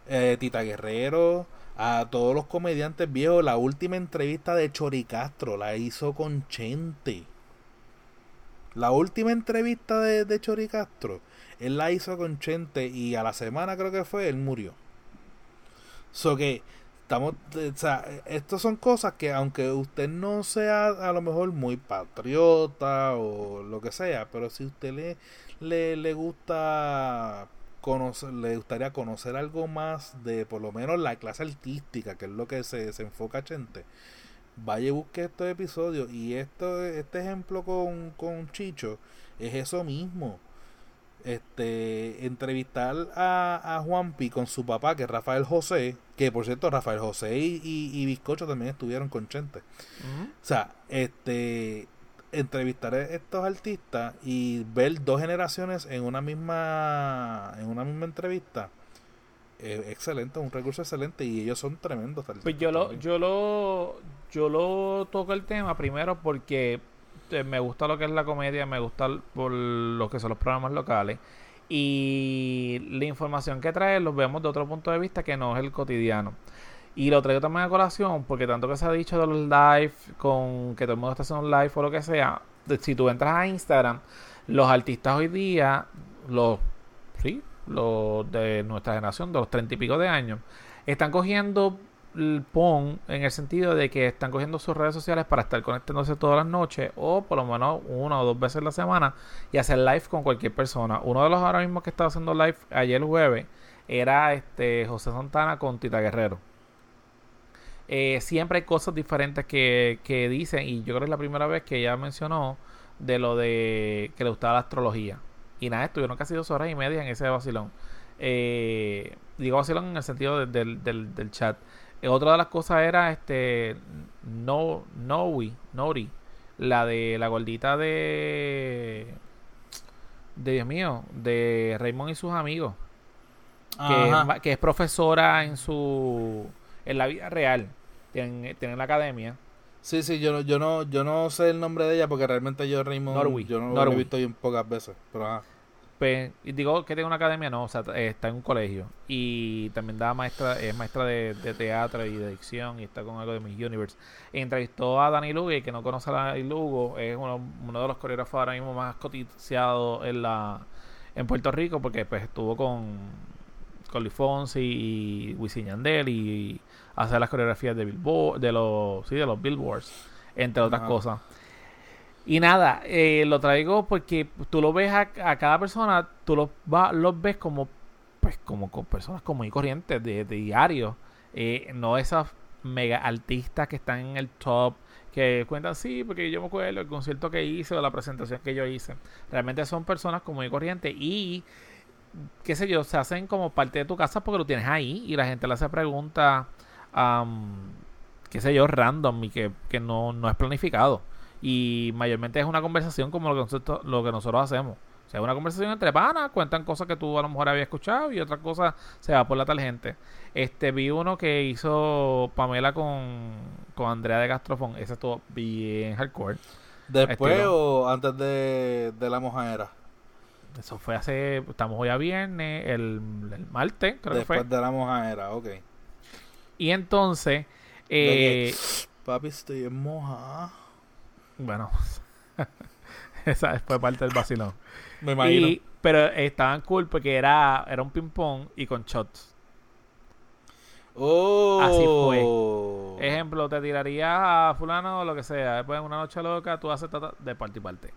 eh, Tita Guerrero, a todos los comediantes viejos. La última entrevista de Chori Castro la hizo con Chente. La última entrevista de, de Chori Castro, él la hizo con Chente y a la semana creo que fue, él murió. So que estamos, o sea, estas son cosas que aunque usted no sea a lo mejor muy patriota o lo que sea, pero si usted le, le, le gusta conocer, le gustaría conocer algo más de por lo menos la clase artística, que es lo que se, se enfoca Chente, vaya y busque estos episodios. Y esto, este ejemplo con, con Chicho es eso mismo. Este, entrevistar a, a Juanpi con su papá, que es Rafael José, que por cierto, Rafael José y, y, y Bizcocho también estuvieron con Chente. O sea, este entrevistar a estos artistas y ver dos generaciones en una misma en una misma entrevista es excelente, un recurso excelente y ellos son tremendos Pues yo lo, yo lo, yo lo toco el tema primero porque eh, me gusta lo que es la comedia, me gusta por lo que son los programas locales y la información que trae los vemos de otro punto de vista que no es el cotidiano. Y lo traigo también a colación porque tanto que se ha dicho de los live, con que todo el mundo está haciendo un live o lo que sea, si tú entras a Instagram, los artistas hoy día, los, sí, los de nuestra generación, de los treinta y pico de años, están cogiendo pon en el sentido de que están cogiendo sus redes sociales para estar conectándose todas las noches o por lo menos una o dos veces la semana y hacer live con cualquier persona. Uno de los ahora mismo que estaba haciendo live ayer jueves era este José Santana con Tita Guerrero. Eh, siempre hay cosas diferentes que, que dicen y yo creo que es la primera vez que ella mencionó de lo de que le gustaba la astrología. Y nada, estuvieron casi dos horas y media en ese vacilón. Eh, digo vacilón en el sentido del, del, chat. Otra de las cosas era este no Nowi, Nori, la de la gordita de de Dios mío, de Raymond y sus amigos. Que, que, es profesora en su en la vida real. Tienen, tienen la academia. Sí, sí, yo no, yo no, yo no sé el nombre de ella porque realmente yo Raymond yo no lo he visto bien pocas veces, pero ajá. Pues, y digo que tiene una academia, no, o sea, está en un colegio. Y también da maestra, es maestra de, teatro y de dicción y está con algo de Miss Universe. entrevistó a Dani Lugo, y que no conoce a Dani Lugo, es uno, uno de los coreógrafos ahora mismo más coticiados en la en Puerto Rico porque pues estuvo con con Lifonsi y Wisin Yandel y hacer las coreografías de Billboard, de los sí, de los Billboards, entre otras cosas. Y nada, eh, lo traigo porque tú lo ves a, cada persona, tú los, los ves como, pues, como con personas como y corrientes de, diario. Eh, no esas mega artistas que están en el top, que cuentan, sí, porque yo me acuerdo el concierto que hice o la presentación que yo hice. Realmente son personas como y corrientes y, qué sé yo, se hacen como parte de tu casa porque lo tienes ahí y la gente le hace preguntas, qué sé yo, random y que, que no, no es planificado. Y mayormente es una conversación como lo que nosotros, lo que nosotros hacemos. O sea, una conversación entre panas, cuentan cosas que tú a lo mejor habías escuchado y otra cosa se va por la tangente. Este, vi uno que hizo Pamela con, con Andrea de Gastrofón. Ese estuvo bien hardcore. ¿Después o antes de, de la mojadera? Eso fue hace. Estamos hoy a viernes, el, el martes, creo que fue. Después de la mojadera, ok. Y entonces. Eh, Papi, estoy en moja. Bueno, esa fue parte del vacilón. Me imagino. pero estaban cool porque era, era un ping-pong y con shots. Oh. Así fue. Ejemplo, te tiraría a fulano o lo que sea. Después en una noche loca, tú haces de parte y parte.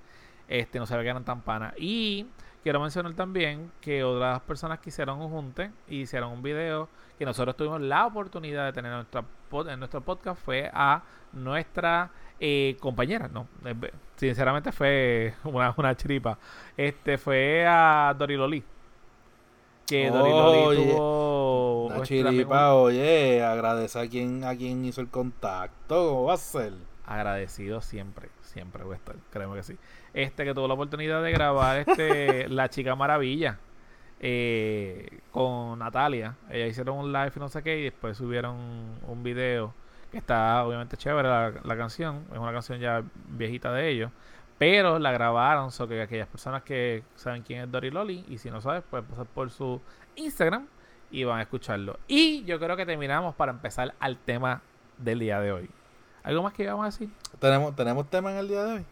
Este, no sabía que eran tan panas. Y quiero mencionar también que otras personas que hicieron un junte y hicieron un video que nosotros tuvimos la oportunidad de tener en, nuestra, en nuestro podcast fue a nuestra eh, compañera, no, sinceramente fue una, una chiripa. Este fue a Doriloli. Que Doriloli tuvo. Una chiripa, oye, agradece a quien, a quien hizo el contacto. ¿Cómo va a ser? Agradecido siempre, siempre voy a estar, créeme que sí. Este que tuvo la oportunidad de grabar este La Chica Maravilla. Eh, con Natalia. Ella hicieron un live y no sé qué, y después subieron un video está obviamente chévere la, canción, es una canción ya viejita de ellos, pero la grabaron, so que aquellas personas que saben quién es Dory Loli, y si no sabes, pueden pasar por su Instagram y van a escucharlo. Y yo creo que terminamos para empezar al tema del día de hoy. ¿Algo más que íbamos a decir? ¿Tenemos, ¿tenemos tema en el día de hoy?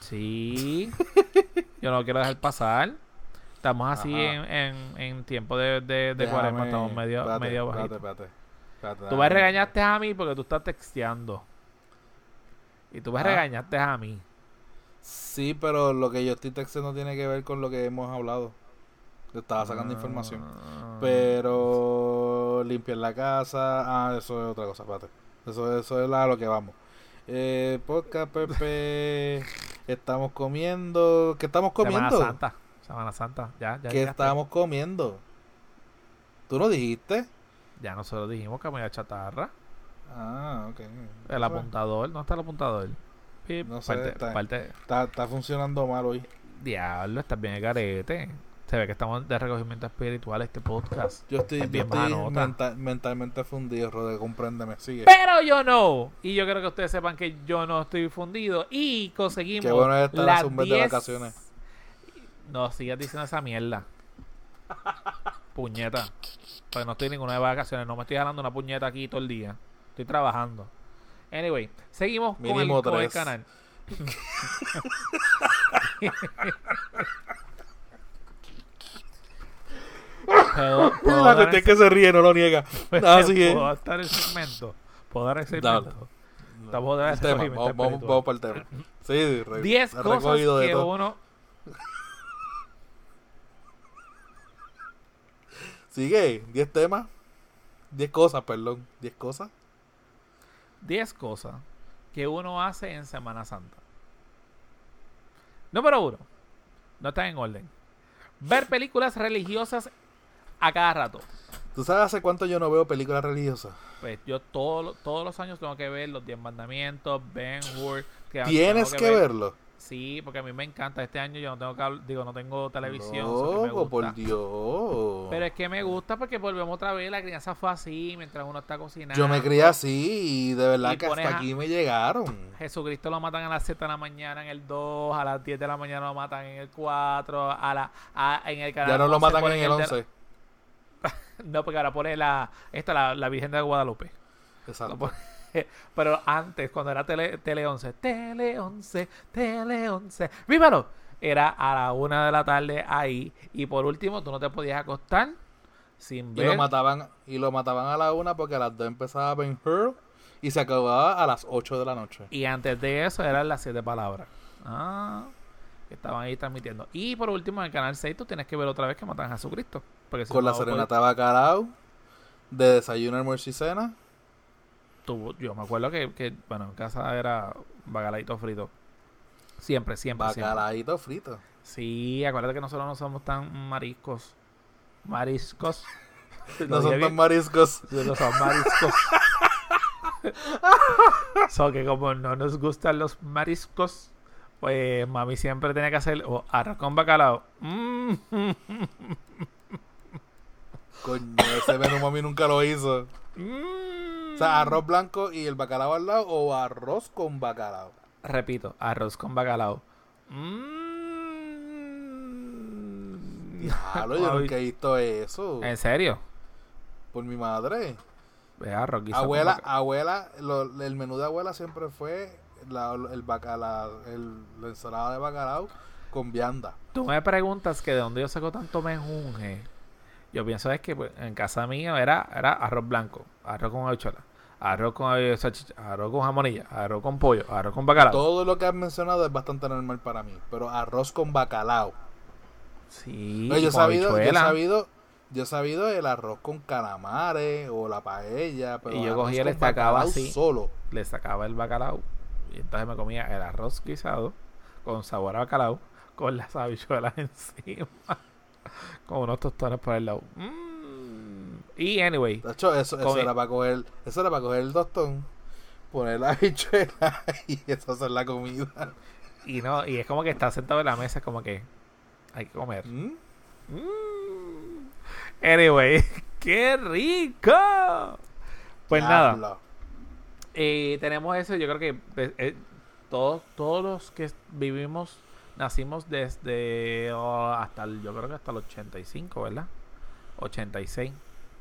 Sí. yo no lo quiero dejar pasar. Estamos así en, en, tiempo de, de, de cuaresma, estamos medio, medio Tú me regañaste a mí porque tú estás texteando. Y tú me ah. regañaste a mí. Sí, pero lo que yo estoy texteando tiene que ver con lo que hemos hablado. Te estaba sacando información. Ah. Pero limpiar la casa. Ah, eso es otra cosa, espérate. Eso, eso es a lo que vamos. Eh, podcast Pepe. estamos comiendo. ¿Qué estamos comiendo? Semana Santa. Semana Santa. Ya, ya. ¿Qué estamos comiendo? ¿Tú no dijiste? Ya nosotros dijimos que a chatarra. Ah, ok. El apuntador, ¿no está el apuntador? no sé, está, está, funcionando mal hoy. Diablo, estás bien el garete. Se ve que estamos de recogimiento espiritual este podcast. Yo estoy, bien mentalmente fundido, Rode, compréndeme, sigue. Pero yo no. Y yo quiero que ustedes sepan que yo no estoy fundido. Y conseguimos Qué bueno es estar las de vacaciones. No sigas diciendo esa mierda. Puñeta. Porque no estoy en ninguna de vacaciones. No me estoy jalando una puñeta aquí todo el día. Estoy trabajando. Anyway, seguimos con el, con el, canal. puedo, puedo La cuestión es que se ríe, no lo niega. Así es. ¿Puedo dar el segmento? ¿Puedo dar el segmento? Estamos El tema, Vamos, vamos, vamos para el tema. Sí, re- 10 ha cosas que uno... Sigue, 10 temas. 10 cosas, perdón. 10 cosas. 10 cosas que uno hace en Semana Santa. Número 1. No está en orden. Ver películas religiosas a cada rato. ¿Tú sabes hace cuánto yo no veo películas religiosas? Pues yo todo todos los años tengo que ver los 10 mandamientos, Ben Hur. que Tienes que ver- verlo. Sí, porque a mí me encanta. Este año yo no tengo cable- digo, no tengo televisión. me por. Dios. Pero es que me gusta porque volvemos otra vez. La crianza fue así mientras uno está cocinando. Yo me crié así y de verdad Y que hasta a- aquí me llegaron. Jesucristo lo matan a las 7 de la mañana en el 2, a las 10 de la mañana lo matan en el 4, a la, a- en el canal Ya no lo 11 matan en el de- 11. No, porque ahora pone la, esta, la, la Virgen de Guadalupe. Exacto. Pero antes, cuando era Tele, Tele 11, Tele 11, Tele 11, ¡vívalo! Era a la una de la tarde ahí. Y por último, tú no te podías acostar sin Y ver. lo mataban y lo mataban a la una porque a las dos empezaba Ben Hur y se acababa a las 8 de la noche. Y antes de eso eran las siete palabras. Ah, que estaban ahí transmitiendo. Y por último, en el canal 6 tú tienes que ver otra vez que matan a Jesucristo. Porque si Con no, la serenata bacalao, de desayuno, almuerzo y cena. Tú- yo me acuerdo que, que, bueno, en casa era bacalaito frito. Siempre, siempre. Bacalaíto frito. Sí, acuérdate que nosotros no somos tan mariscos. Mariscos. No son tan mariscos. No son mariscos. so que como no nos gustan los mariscos, pues mami siempre tenía que hacer o arroz con bacalao. Mm. Coño, ese menú mami nunca lo hizo. Mm. O sea, arroz blanco y el bacalao al lado o arroz con bacalao. Repito, arroz con bacalao. Mm. Diablo, yo nunca he visto eso. ¿En serio? Por mi madre. Abuela, abuela, lo- el menú de abuela siempre fue la, el bacalao, el, la ensalada de bacalao con vianda. Tú me preguntas que de dónde yo saco tanto mejunje. Yo pienso es que pues, en casa mía era, era arroz blanco, arroz con habichuela, arroz con salchicha, arroz con jamonilla, arroz con pollo, arroz con bacalao. Todo lo que has mencionado es bastante normal para mí, pero arroz con bacalao. Sí, No, yo, he sabido, yo he sabido, yo he sabido el arroz con calamares o la paella, pero Y yo cogía le sacaba así. solo. Le sacaba el bacalao y entonces me comía el arroz guisado con sabor a bacalao con las habichuelas encima. con unos tostones por el lado. Mm. Y anyway, De hecho, eso, era para coger, eso era para coger el tostón, poner la habichuela y eso hacer la comida. y no, y es como que está sentado en la mesa, es como que hay que comer. ¿Mm? Mm. Anyway, ¡qué rico! Pues nada, Diablo. eh, tenemos eso. Yo creo que eh, eh, todos, todos los que vivimos, nacimos desde oh, hasta el, yo creo que hasta el 85, ¿verdad? 86.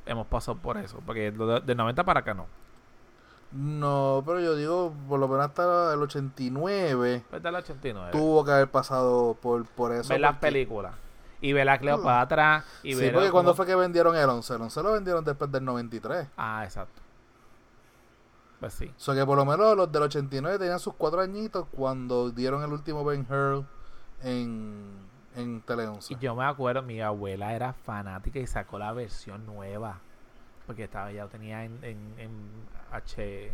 Hemos pasado por eso, porque de, de 90 para acá no. No, pero yo digo, por lo menos hasta el 89 Pues del 89. tuvo que haber pasado por, por eso. ver las películas. Y ver a Cleopatra. Y sí, ver porque cuando fue que vendieron el 11, el 11 lo vendieron después del 93. Ah, exacto. Pues sí. O sea que por lo menos los del 89 tenían sus cuatro añitos cuando dieron el último Ben Hur en, en Tele 11. Y yo me acuerdo, mi abuela era fanática y sacó la versión nueva. Porque estaba ya lo tenía en, en, en H.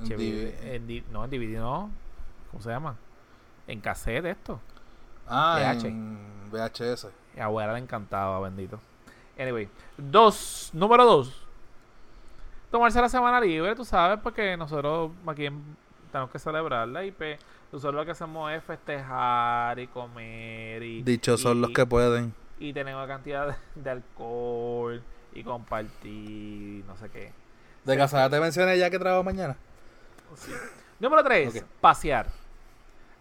DVD. en di- no, en DVD no. ¿Cómo se llama? En cassette esto. Ah, VH. en VHS. Mi abuela le encantaba, bendito. Anyway, dos, número dos. Tomarse la semana libre, tú sabes, porque nosotros aquí en- tenemos que celebrarla y pues, nosotros lo que hacemos es festejar y comer y... Dichos son los que pueden. y tenemos cantidad de, de alcohol y compartir no sé qué. De casada te mencioné ya que trabajo mañana. Número 3, Ok. pasear.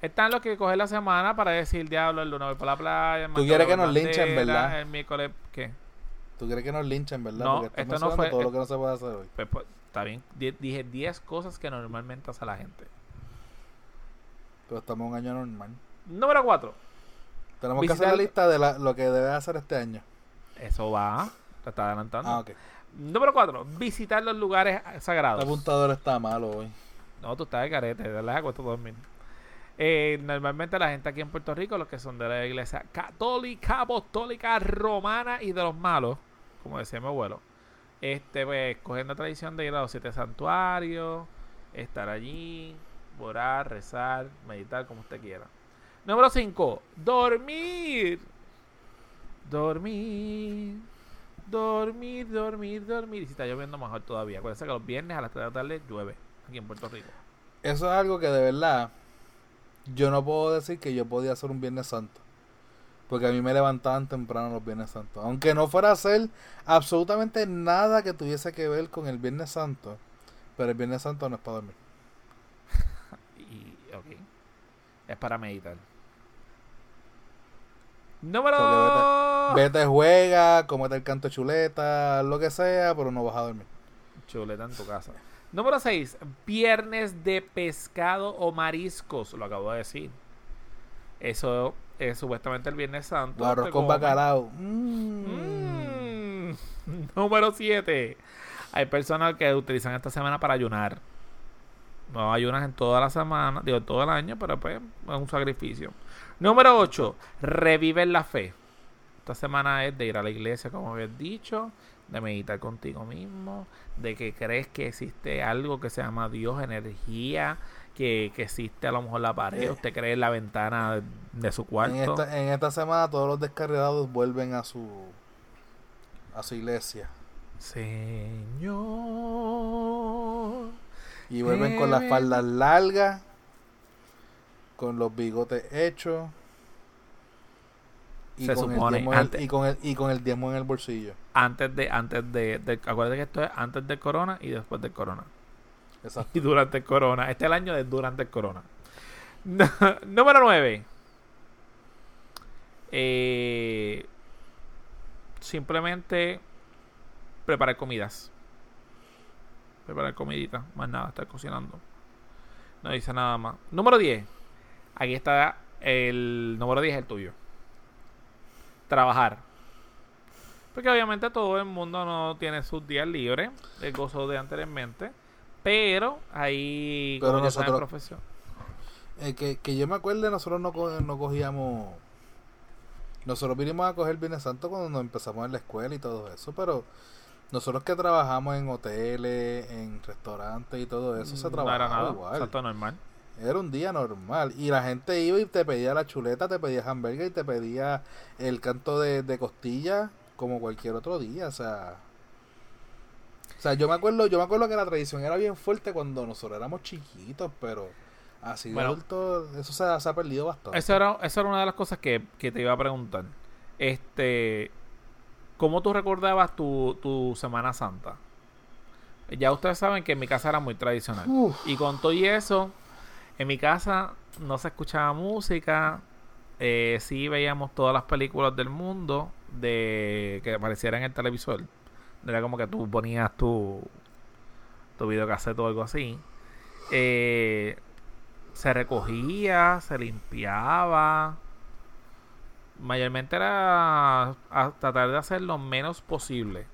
Están los que cogen la semana para decir, diablo, el lunes voy para la playa. el Tú quieres que nos linchen, ¿verdad? El miércoles, ¿qué? ¿Tú crees que nos linchen, verdad? No, Porque esto no fue- todo lo eh, que no se puede hacer hoy. Pues, pues, está bien. Dije 10 cosas que normalmente hace la gente. Pero estamos en un año normal. Número 4. Tenemos que hacer la lista de la- lo que debes hacer este año. Eso va. Te está adelantando. Ah, ok. Número 4. Visitar los lugares sagrados. El apuntador está malo hoy. No, tú estás de carete, de la cuesta dormir. Eh, normalmente la gente aquí en Puerto Rico, los que son de la iglesia católica, apostólica, romana y de los malos, como decía mi abuelo, este, pues, cogiendo la tradición de ir a los siete santuarios, estar allí, orar, rezar, meditar, como usted quiera. Número 5. Dormir. Dormir. Dormir, dormir, dormir. Y si está lloviendo, mejor todavía. Acuérdense que los viernes a las 3 de la tarde llueve aquí en Puerto Rico. Eso es algo que de verdad yo no puedo decir que yo podía hacer un Viernes Santo. Porque a mí me levantaban temprano los Viernes Santos. Aunque no fuera a hacer absolutamente nada que tuviese que ver con el Viernes Santo. Pero el Viernes Santo no es para dormir. Y, ok. Es para meditar. Número Porque vete, vete, juega, comete el canto de chuleta, lo que sea, pero no vas a dormir. Chuleta en tu casa. Número 6. Viernes de pescado o mariscos. Lo acabo de decir. Eso es supuestamente el Viernes Santo. Arroz con bacalao. Mm. Mm. Número 7. Hay personas que utilizan esta semana para ayunar. No ayunas en toda la semana, digo, todo el año, pero pues es un sacrificio. Número 8. Revive la fe. Esta semana es de ir a la iglesia, como habías dicho, de meditar contigo mismo, de que crees que existe algo que se llama Dios, energía, que, que existe a lo mejor la pared, Eh. usted cree en la ventana de, su cuarto. En esta, en esta semana todos los descarriados vuelven a su a su iglesia. Señor. Y vuelven con las Eh. faldas largas, con los bigotes hechos. Y, Se con el supone, y, con el, y con el diezmo en el bolsillo. Antes de, antes de, de- acuérdate que esto es antes del corona y después del corona. Y durante el corona. Este es el año de durante el corona. Número 9. Eh, simplemente preparar comidas. Preparar comidita. Más nada, estar cocinando. No dice nada más. Número 10. Aquí está el número 10, el tuyo. Trabajar. Porque obviamente todo el mundo no tiene sus días libres. El gozo de anteriormente. Pero ahí, Pero nosotros- profesión. Eh, que, que yo me acuerde, nosotros no, no cogíamos. Nosotros vinimos a coger Viernes Santo cuando nos empezamos en la escuela y todo eso, pero nosotros que trabajamos en hoteles, en restaurantes y todo eso, se no trabajaba era nada. igual. Normal. Era un día normal. Y la gente iba y te pedía la chuleta, te pedía hamburger y te pedía el canto de, de costilla como cualquier otro día. O sea. O sea, yo me acuerdo, yo me acuerdo que la tradición era bien fuerte cuando nosotros éramos chiquitos, pero así de Bueno. adultos, eso se, se ha perdido bastante. Eso era, eso era una de las cosas que, que te iba a preguntar. Este, ¿cómo tú recordabas tu, tu Semana Santa? Ya ustedes saben que en mi casa era muy tradicional. Uf. Y con todo y eso, en mi casa no se escuchaba música. Eh, sí veíamos todas las películas del mundo de que aparecieran en el televisor. Era como que tú ponías tu, tu videocassette o algo así. Eh, se recogía, se limpiaba. Mayormente era tratar de hacer lo menos posible.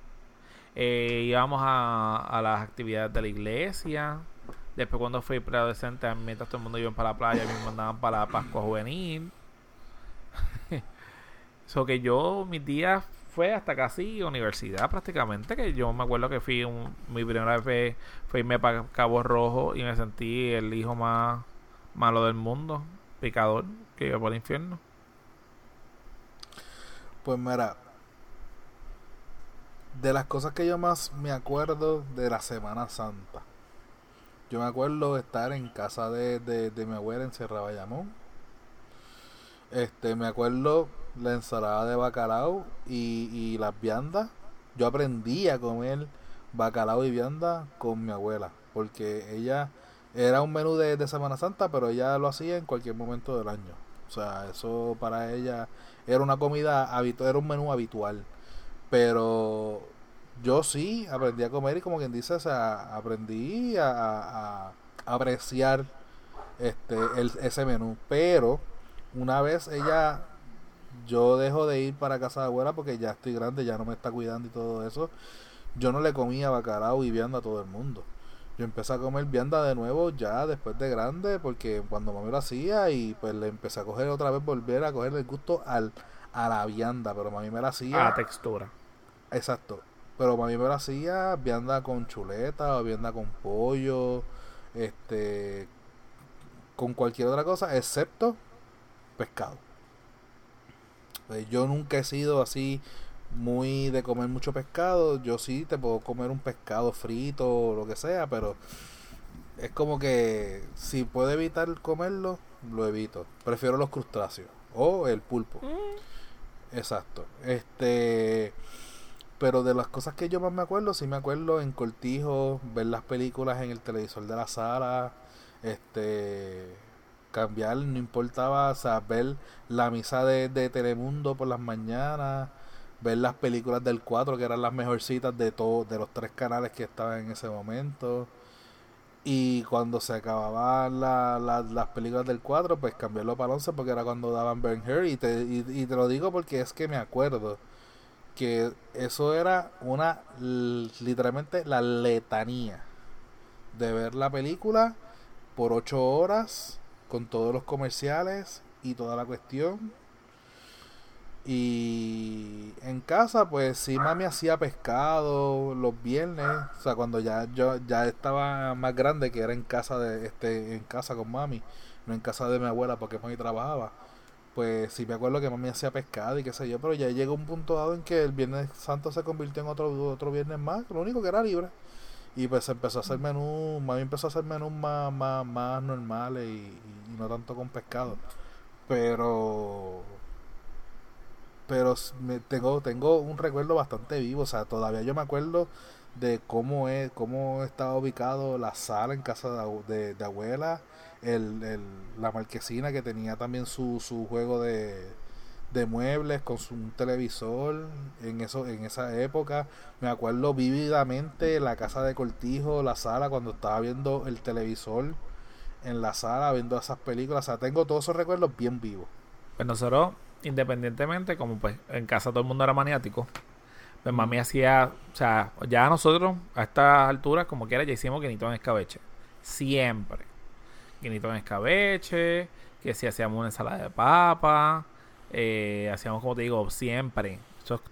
Eh, íbamos a, a las actividades de la iglesia. Después cuando fui preadolescente, mientras todo el mundo iba para la playa, me mandaban para la Pascua Juvenil. So que yo, mis días fue hasta casi universidad prácticamente, que yo me acuerdo que fui un- mi primera vez fue irme para Cabo Rojo y me sentí el hijo más malo del mundo, picador, que iba por el infierno. Pues mira, de las cosas que yo más me acuerdo de la Semana Santa. Yo me acuerdo estar en casa de, de, de mi abuela en Sierra Bayamón. Este, me acuerdo la ensalada de bacalao y, y las viandas. Yo aprendí a comer bacalao y vianda con mi abuela. Porque ella era un menú de, de Semana Santa, pero ella lo hacía en cualquier momento del año. O sea, eso para ella era una comida habitual, era un menú habitual. Pero yo sí aprendí a comer y como quien dice, o sea, aprendí a, a- a apreciar este ese menú. Pero una vez ella yo dejo de ir para casa de abuela porque ya estoy grande, ya no me está cuidando y todo eso. Yo no le comía bacalao y vianda a todo el mundo. Yo empecé a comer vianda de nuevo ya después de grande porque cuando mami lo hacía y pues le empecé a coger otra vez, volver a coger el gusto al, a la vianda, pero mami me la hacía. A la textura. Exacto. Pero mami me la hacía vianda con chuleta o vianda con pollo, este, con cualquier otra cosa excepto pescado. Pues yo nunca he sido así muy de comer mucho pescado. Yo sí te puedo comer un pescado frito o lo que sea, pero es como que si puedo evitar comerlo, lo evito. Prefiero los crustáceos o el pulpo. Mm. Exacto. Este, pero de las cosas que yo más me acuerdo, sí me acuerdo en Cortijo, ver las películas en el televisor de la sala, este cambiar, no importaba, ver la misa de, de Telemundo por las mañanas, ver las películas del 4 que eran las mejorcitas de todos de los tres canales que estaban en ese momento. Y cuando se acababan las películas del 4 pues cambiarlo para el 11 porque era cuando daban Ben Hur y te, y, te lo digo porque es que me acuerdo que eso era una literalmente la letanía de ver la película por 8 horas con todos los comerciales y toda la cuestión y en casa, pues sí, mami hacía pescado los viernes. O sea, cuando ya yo ya estaba más grande, que era en casa de este en casa con mami, no en casa de mi abuela porque mami trabajaba. Pues sí me acuerdo que mami hacía pescado y qué sé yo, pero ya llegó un punto dado en que el Viernes Santo se convirtió en otro otro viernes más, lo único que era libre. Y pues empezó a hacer menú, mami empezó a hacer menús más, más, más normales y, no tanto con pescado. Pero pero me, tengo, tengo un recuerdo bastante vivo, o sea, todavía yo me acuerdo de cómo es, cómo estaba ubicado la sala en casa de, de, abuela, el, el, la marquesina que tenía también su, su juego de, de muebles con su televisor en eso en esa época me acuerdo vívidamente la casa de Cortijo la sala cuando estaba viendo el televisor en la sala viendo esas películas o sea tengo todos esos recuerdos bien vivos pues nosotros independientemente, como pues en casa todo el mundo era maniático, pues mami hacía, o sea, ya nosotros a estas alturas, como quiera, ya hicimos guinito en escabeche. Siempre. Guinito en escabeche, que si hacíamos una ensalada de papa, eh, hacíamos, como te digo, siempre.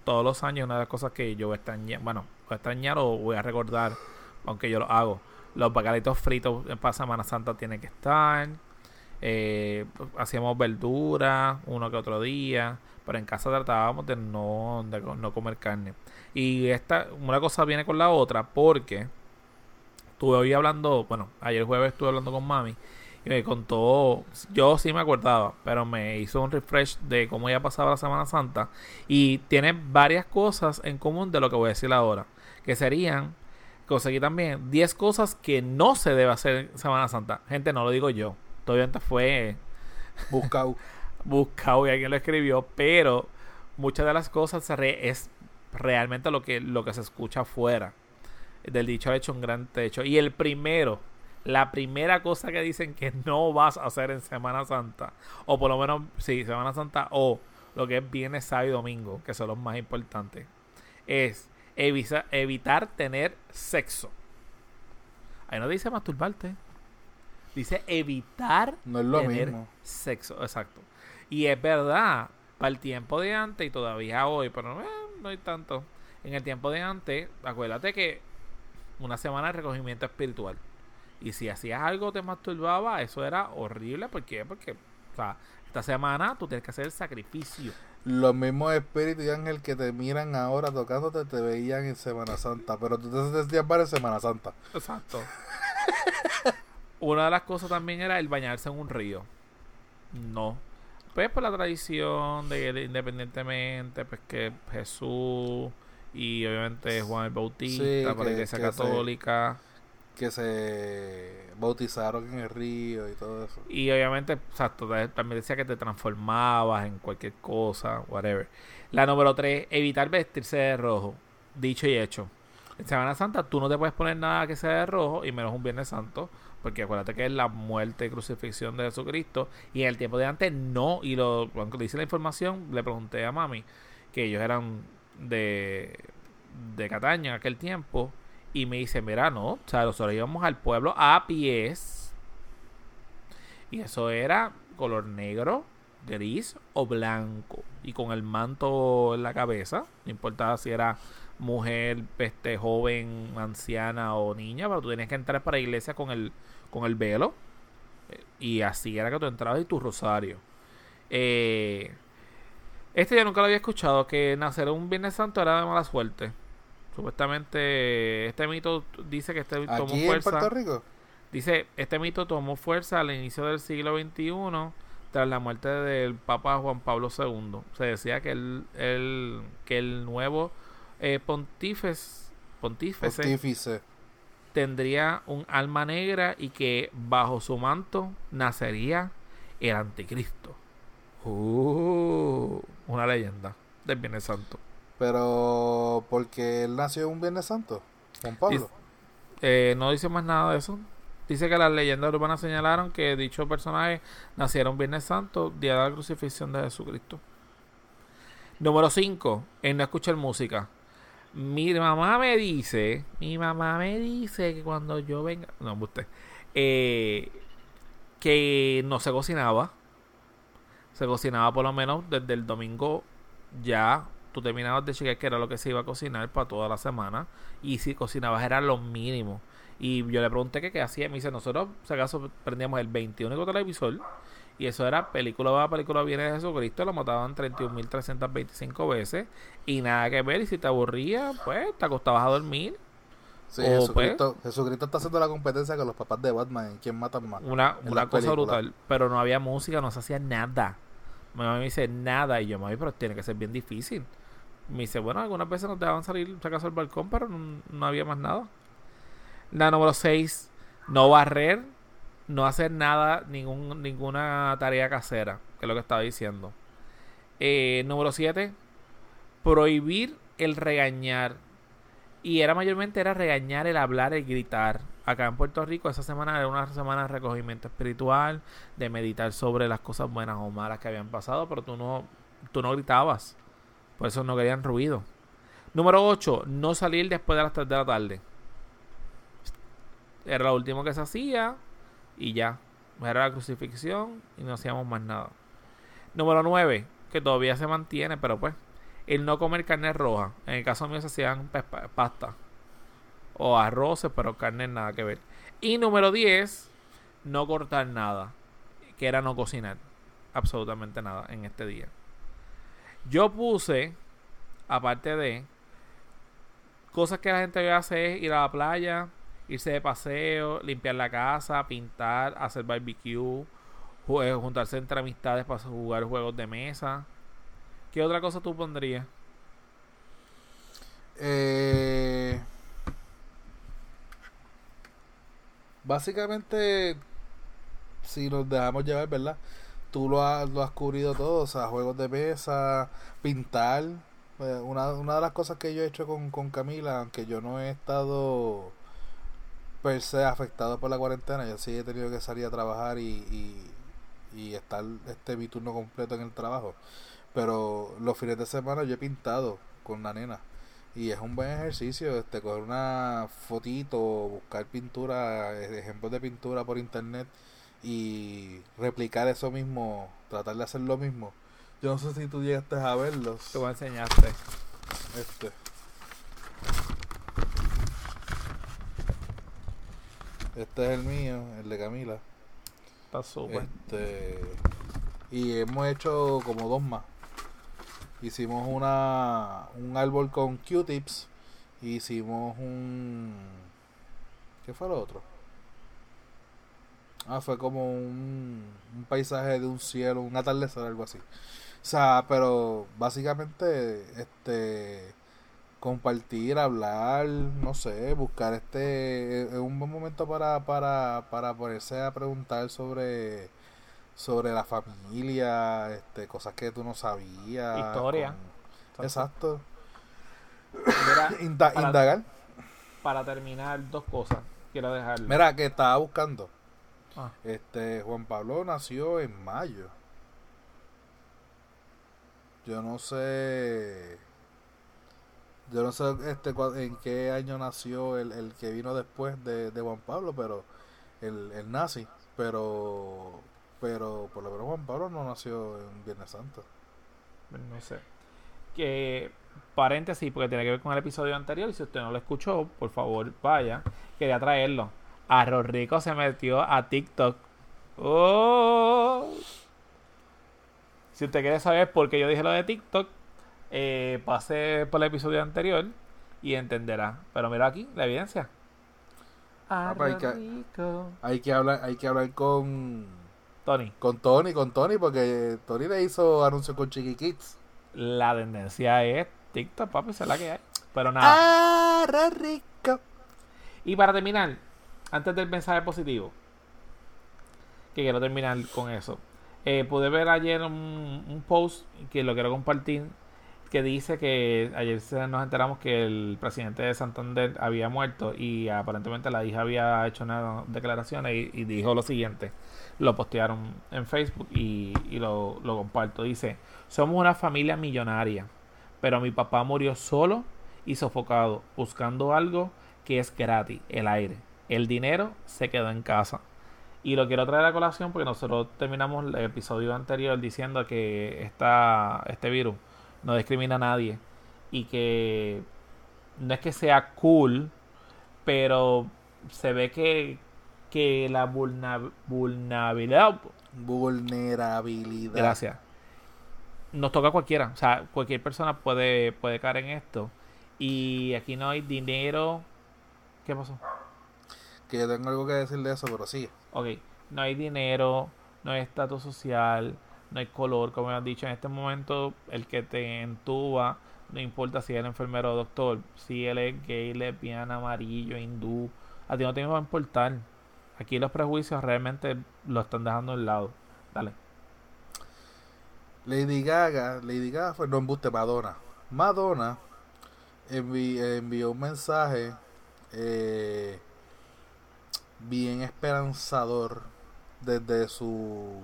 Todos los años, una de las cosas que yo voy a extrañar, bueno, voy a extrañar o voy a recordar, aunque yo lo hago. Los bacalitos fritos para Semana Santa tienen que estar. Eh, hacíamos verduras uno que otro día, pero en casa tratábamos de no, de no comer carne. Y esta, una cosa viene con la otra, porque estuve hoy hablando, bueno, ayer jueves estuve hablando con mami y me contó, yo sí me acordaba, pero me hizo un refresh de cómo ya pasaba la Semana Santa y tiene varias cosas en común de lo que voy a decir ahora, que serían, conseguí también 10 cosas que no se debe hacer en Semana Santa. Gente, no lo digo yo, obviamente fue buscado. buscado y alguien lo escribió, pero muchas de las cosas es realmente lo que, lo que se escucha afuera. Del dicho ha hecho un gran techo. Y el primero, la primera cosa que dicen que no vas a hacer en Semana Santa, o por lo menos, sí, Semana Santa, o lo que es Viernes, Sábado y Domingo, que son los más importantes, es evitar tener sexo. Ahí no dice masturbarte. Dice evitar no es lo tener sexo. Exacto. Y es verdad, para el tiempo de antes y todavía hoy, pero eh, no hay tanto. En el tiempo de antes, acuérdate que una semana de recogimiento espiritual. Y si hacías algo te masturbaba, eso era horrible. ¿Por qué? Porque, o sea, esta semana tú tienes que hacer el sacrificio. Los mismos espíritus y ángel que te miran ahora tocándote te veían en Semana Santa, pero tú te sentías en Semana Santa. Exacto. Una de las cosas también era el bañarse en un río. No. Pues por la tradición de, independientemente, pues que Jesús y obviamente Juan el Bautista, por la iglesia católica. Que se bautizaron en el río y todo eso. Y obviamente, exacto, también decía que te transformabas en cualquier cosa, whatever. La número tres, evitar vestirse de rojo. Dicho y hecho. En Semana Santa tú no te puedes poner nada que sea de rojo y menos un Viernes Santo, porque acuérdate que es la muerte y crucifixión de Jesucristo. Y en el tiempo de antes no, y lo, cuando dice la información, le pregunté a mami que ellos eran de, de Cataña en aquel tiempo, y me dice, mira, no, o sea, nosotros íbamos al pueblo a pies, y eso era color negro, gris o blanco, y con el manto en la cabeza, no importaba si era mujer, este, joven, anciana o niña, pero tú tenías que entrar para la iglesia con el, con el velo. Y así era que tú entrabas y tu rosario. Eh, este yo nunca lo había escuchado, que nacer un Viernes Santo era de mala suerte. Supuestamente este mito dice que este tomó fuerza. En Puerto Rico? Dice, este mito tomó fuerza al inicio del siglo XXI tras la muerte del Papa Juan Pablo II. Se decía que el, el que el nuevo eh, pontífice, pontífice, tendría un alma negra y que bajo su manto nacería el anticristo. Uh, una leyenda del Viernes Santo. Pero, porque él nació un Viernes Santo? Juan Pablo. Eh, no dice más nada de eso. Dice que las leyendas urbanas señalaron que dicho personaje naciera un Viernes Santo, día de la crucifixión de Jesucristo. Número 5. En no escuchar música. Mi mamá me dice, mi mamá me dice que cuando yo venga, no, usted, eh, que no se cocinaba. Se cocinaba por lo menos desde el domingo ya. Tú terminabas de chequear que era lo que se iba a cocinar para toda la semana. Y si cocinabas era lo mínimo. Y yo le pregunté que qué hacía. Me dice, nosotros, si acaso, prendíamos el 21 televisor y eso era película va, película viene de Jesucristo. Lo mataban 31.325 veces. Y nada que ver. Y si te aburría, pues te acostabas a dormir. Sí, pues, Jesucristo, Jesucristo, está haciendo la competencia con los papás de Batman. ¿Quién mata más? Una, una cosa brutal. Pero no había música, no se hacía nada. Mi mamá me dice nada. Y yo, mami, pero tiene que ser bien difícil. Me dice, bueno, algunas veces nos dejaban salir, si al balcón, pero no, no había más nada. La número 6, no barrer no hacer nada, ningún, ninguna tarea casera, que es lo que estaba diciendo. Eh, número 7, prohibir el regañar. Y era mayormente era regañar, el hablar, el gritar. Acá en Puerto Rico esa semana era una semana de recogimiento espiritual, de meditar sobre las cosas buenas o malas que habían pasado, pero tú no, tú no gritabas. Por eso no querían ruido. Número 8, no salir después de las 3 de la tarde. Era lo último que se hacía y ya. Era la crucifixión y no hacíamos más nada. Número 9, que todavía se mantiene, pero pues, el no comer carne roja. En el caso mío se hacían pasta o arroces, pero carne nada que ver. Y número 10, no cortar nada, que era no cocinar absolutamente nada en este día. Yo puse, aparte de cosas que la gente hace es ir a la playa, irse de paseo, limpiar la casa, pintar, hacer barbecue, eh, juntarse entre amistades para jugar juegos de mesa. ¿Qué otra cosa tú pondrías? Eh, básicamente, si nos dejamos llevar, ¿verdad? Tú lo has, lo has cubrido todo, o sea, juegos de mesa, pintar. Eh, una, una de las cosas que yo he hecho con, con Camila, aunque yo no he estado per se afectado por la cuarentena. Yo sí he tenido que salir a trabajar y, y, estar este mi turno completo en el trabajo. Pero los fines de semana yo he pintado con la nena. Y es un buen ejercicio, este, coger una fotito, buscar pintura, ejemplos de pintura por internet y replicar eso mismo, tratar de hacer lo mismo. Yo no sé si tú llegaste a verlos. Tú me enseñaste. Este. Este es el mío, el de Camila. Está súper. Este, y hemos hecho como dos más. Hicimos una un árbol con Q-tips. Hicimos un. ¿Qué fue lo otro? Ah, fue como un, un paisaje de un cielo, un atardecer, algo así. O sea, pero básicamente, este compartir, hablar, no sé, buscar este es un buen momento para, para, para ponerse a preguntar sobre sobre la familia, este cosas que tú no sabías. Historia. Exacto. indagar. para terminar, dos cosas. Quiero dejar. Mira, que estaba buscando. Ah. Este, Juan Pablo nació en mayo. Yo no sé. Yo no sé este, en qué año nació el, el que vino después de, de Juan Pablo, pero el, el nazi. Pero, pero por lo menos Juan Pablo no nació en Viernes Santo. No sé. Que paréntesis, porque tiene que ver con el episodio anterior. Y si usted no lo escuchó, por favor, vaya. Quería traerlo. Arroz Rico se metió a TikTok. ¡Oh! Si usted quiere saber por qué yo dije lo de TikTok, eh, pase por el episodio anterior y entenderá. Pero mira aquí, la evidencia. Ah, pues hay Arroz que- Rico. Hay que hablar, hay que hablar con, Tony, con Tony, con Tony, porque Tony le hizo anuncio con Chiqui Kids. la tendencia es TikTok, papi, esa es la que hay. Pero nada. Arroz rico. Y para terminar, antes del mensaje positivo, que quiero terminar con eso. eh, pude ver ayer un, post que lo quiero compartir que dice que ayer nos enteramos que el presidente de Santander había muerto y aparentemente la hija había hecho unas declaraciones y, dijo lo siguiente. Lo postearon en Facebook y, lo comparto. Dice, somos una familia millonaria, pero mi papá murió solo y sofocado, buscando algo que es gratis, el aire. El dinero se quedó en casa. Y lo quiero traer a colación porque nosotros terminamos el episodio anterior diciendo que esta, este virus no discrimina a nadie y que no es que sea cool, pero se ve que, que la vulnerabilidad, Vulnerabilidad. gracias, nos toca a cualquiera, o sea, cualquier persona puede, puede caer en esto. Y aquí no hay dinero. ¿Qué pasó? Que yo tengo algo que decir de eso, pero sí. Ok, no hay dinero, no hay estatus social, no hay color, como has dicho en este momento, el que te entuba, no importa si eres enfermero o doctor, si él es gay, lesbiana, amarillo, hindú, a ti no te va a importar. Aquí los prejuicios realmente lo están dejando a un lado. Dale. Lady Gaga, Lady Gaga fue no embuste Madonna. Madonna envi- envió un mensaje eh, bien esperanzador desde su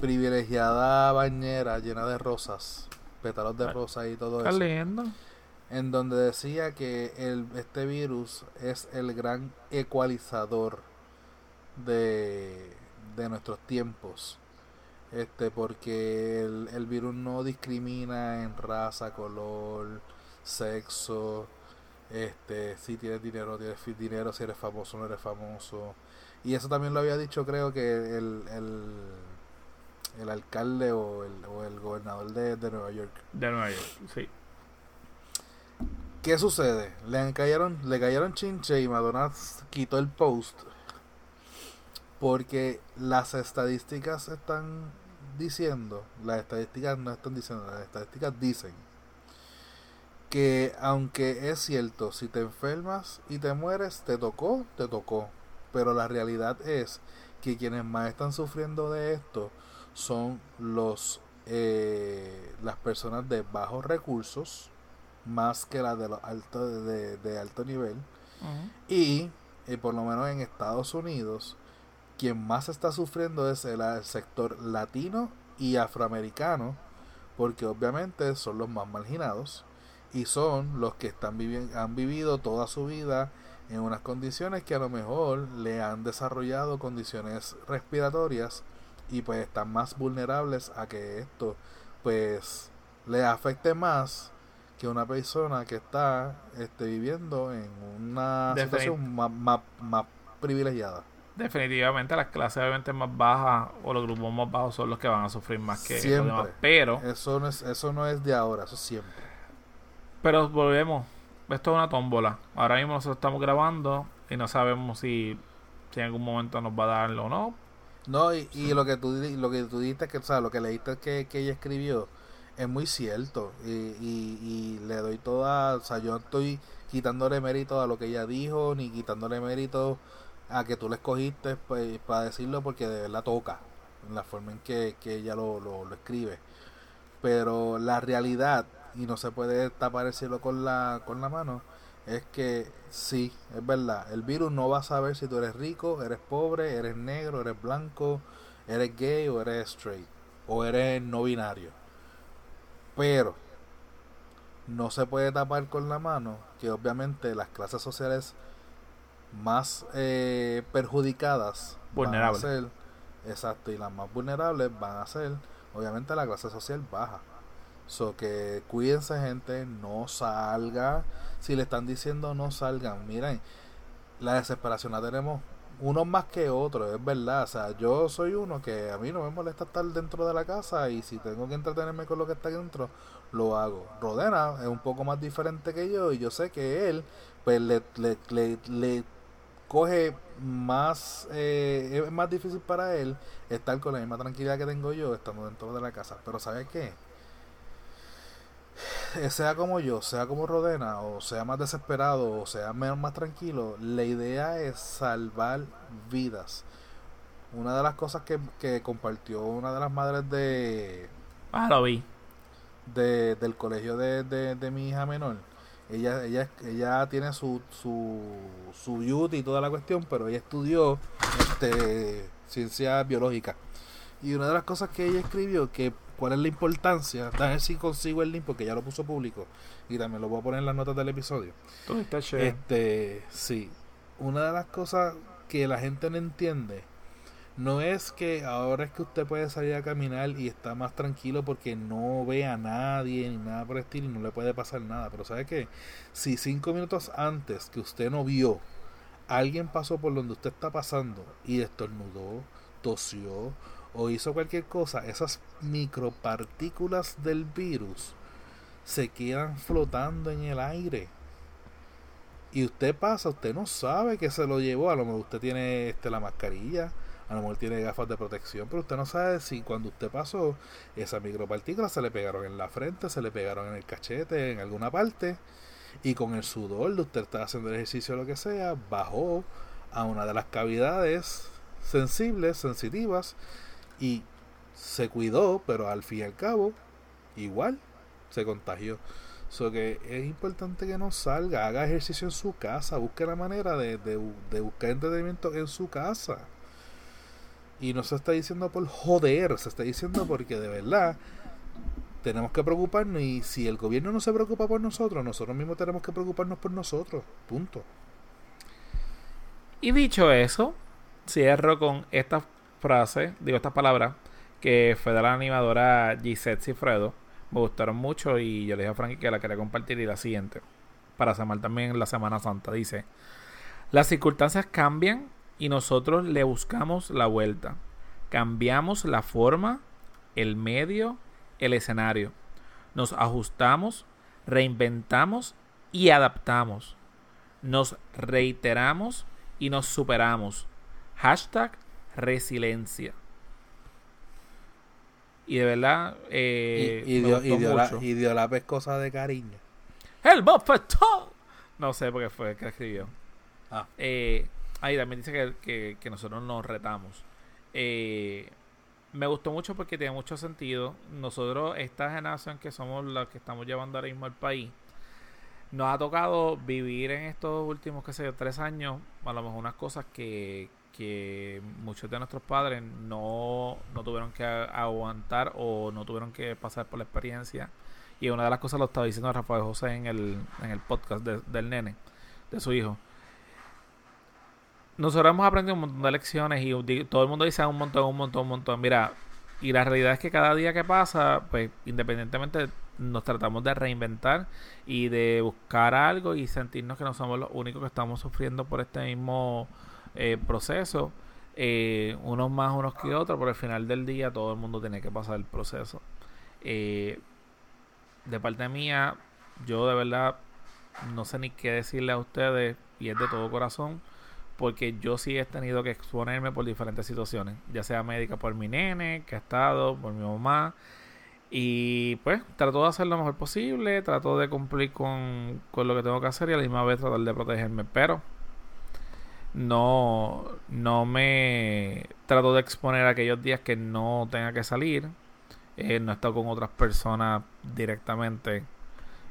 privilegiada bañera llena de rosas, pétalos de Ay, rosa y todo eso. leyendo. en donde decía que el, este virus es el gran ecualizador de, de nuestros tiempos. Este, porque el, el virus no discrimina en raza, color, sexo, este, si tienes dinero, tienes dinero, si eres famoso, no eres famoso. Y eso también lo había dicho, creo que el, el, el alcalde o el, o el gobernador de, de Nueva York. De Nueva York, sí. ¿Qué sucede? Le cayeron, le cayeron chinche y Madonna quitó el post porque las estadísticas están diciendo, las estadísticas no están diciendo, las estadísticas dicen que aunque es cierto, si te enfermas y te mueres, te tocó, te tocó. Pero la realidad es que quienes más están sufriendo de esto son los eh, las personas de bajos recursos más que las de los altos de, de alto nivel. Y eh, por lo menos en Estados Unidos quien más está sufriendo es el, el sector latino y afroamericano porque obviamente son los más marginados y son los que están vivi- han vivido toda su vida en unas condiciones que a lo mejor le han desarrollado condiciones respiratorias y pues están más vulnerables a que esto pues le afecte más que una persona que está este, viviendo en una Definit- situación más, más, más privilegiada. Definitivamente las clases obviamente más bajas o los grupos más bajos son los que van a sufrir más que los Siempre. demás. Pero, Eso no es, eso no es de ahora, eso es siempre. Pero volvemos. Esto es una tómbola. Ahora mismo nosotros estamos grabando y no sabemos si, si en algún momento nos va a dar o no. No, y, y lo que tú lo que tú dijiste que, o sea, lo que leíste que, que ella escribió es muy cierto. Y, y, y le doy toda, o sea, yo no estoy quitándole mérito a lo que ella dijo, ni quitándole mérito a que tú le escogiste pues, para decirlo, porque de verdad toca, en la forma en que, que ella lo, lo, lo escribe. Pero la realidad, y no se puede tapar el cielo con la, con la mano, es que sí, es verdad, el virus no va a saber si tú eres rico, eres pobre, eres negro, eres blanco, eres gay o eres straight, o eres no binario. Pero no se puede tapar con la mano que obviamente las clases sociales más eh, perjudicadas vulnerables. van a ser, exacto, y las más vulnerables van a ser obviamente la clase social baja. So que cuídense gente, no salga. Si le están diciendo no salgan, miren, la desesperación la tenemos unos más que otros, es verdad. O sea, yo soy uno que a mí no me molesta estar dentro de la casa y si tengo que entretenerme con lo que está dentro, lo hago. Rodena es un poco más diferente que yo y yo sé que él, pues le, le, le, le coge más, eh, es más difícil para él estar con la misma tranquilidad que tengo yo estando dentro de la casa. Pero ¿sabes qué? Eh, sea como yo, sea como Rodena, o sea más desesperado, o sea menos más tranquilo, la idea es salvar vidas. Una de las cosas que, que compartió una de las madres de... Ah, lo vi. De, del colegio de, de, de mi hija menor. Ella, ella, ella tiene su, su, su beauty y toda la cuestión, pero ella estudió este, ciencia biológica. Y una de las cosas que ella escribió, que cuál es la importancia, a ver si consigo el link porque ya lo puso público y también lo voy a poner en las notas del episodio. Este, sí, una de las cosas que la gente no entiende no es que ahora es que usted puede salir a caminar y está más tranquilo porque no ve a nadie ni nada por el estilo y no le puede pasar nada. Pero ¿sabe qué? Si cinco minutos antes que usted no vio, alguien pasó por donde usted está pasando y estornudó, tosió o hizo cualquier cosa, esas micropartículas del virus se quedan flotando en el aire. Y usted pasa, usted no sabe que se lo llevó. A lo mejor usted tiene este, la mascarilla, a lo mejor tiene gafas de protección, pero usted no sabe si cuando usted pasó, esas micropartículas se le pegaron en la frente, se le pegaron en el cachete, en alguna parte, y con el sudor de usted estar haciendo el ejercicio o lo que sea, bajó a una de las cavidades sensibles, sensitivas, y se cuidó, pero al fin y al cabo, igual se contagió. So que es importante que no salga, haga ejercicio en su casa, busque la manera de, de, de buscar entretenimiento en su casa. Y no se está diciendo por joder, se está diciendo porque de verdad tenemos que preocuparnos y si el gobierno no se preocupa por nosotros, nosotros mismos tenemos que preocuparnos por nosotros. Punto. Y dicho eso, cierro con esta frase, digo estas palabras, que fue de la animadora Gisette Cifredo. Me gustaron mucho y yo le dije a Frankie que la quería compartir y la siguiente. Para semana también la Semana Santa. Dice, las circunstancias cambian y nosotros le buscamos la vuelta. Cambiamos la forma, el medio, el escenario. Nos ajustamos, reinventamos y adaptamos. Nos reiteramos y nos superamos. Hashtag resiliencia. Y de verdad, eh, y, y, dio, y, dio la, y, dio, la, pescosa de cariño. ¡El bofetón! No sé por qué fue que escribió. Ah. Eh, ahí también dice que, que, que nosotros nos retamos. Eh, me gustó mucho porque tiene mucho sentido. Nosotros, esta generación que somos los que estamos llevando ahora mismo al país, nos ha tocado vivir en estos últimos, qué sé yo, tres años, a lo mejor unas cosas que, que muchos de nuestros padres no, no tuvieron que aguantar o no tuvieron que pasar por la experiencia. Y una de las cosas lo estaba diciendo Rafael José en el, en el podcast del nene, de su hijo. Nosotros hemos aprendido un montón de lecciones y todo el mundo dice un montón, un montón, un montón. Mira, y la realidad es que cada día que pasa, pues independientemente nos tratamos de reinventar y de buscar algo y sentirnos que no somos los únicos que estamos sufriendo por este mismo eh, proceso, eh, unos más, unos que otros, pero al final del día todo el mundo tiene que pasar el proceso. Eh, de parte mía, yo de verdad no sé ni qué decirle a ustedes y es de todo corazón porque yo sí he tenido que exponerme por diferentes situaciones, ya sea médica por mi nene, que ha estado, por mi mamá. Y pues trato de hacer lo mejor posible, trato de cumplir con, con lo que tengo que hacer y a la misma vez tratar de protegerme. Pero no, no me trato de exponer aquellos días que no tenga que salir. Eh, no he estado con otras personas directamente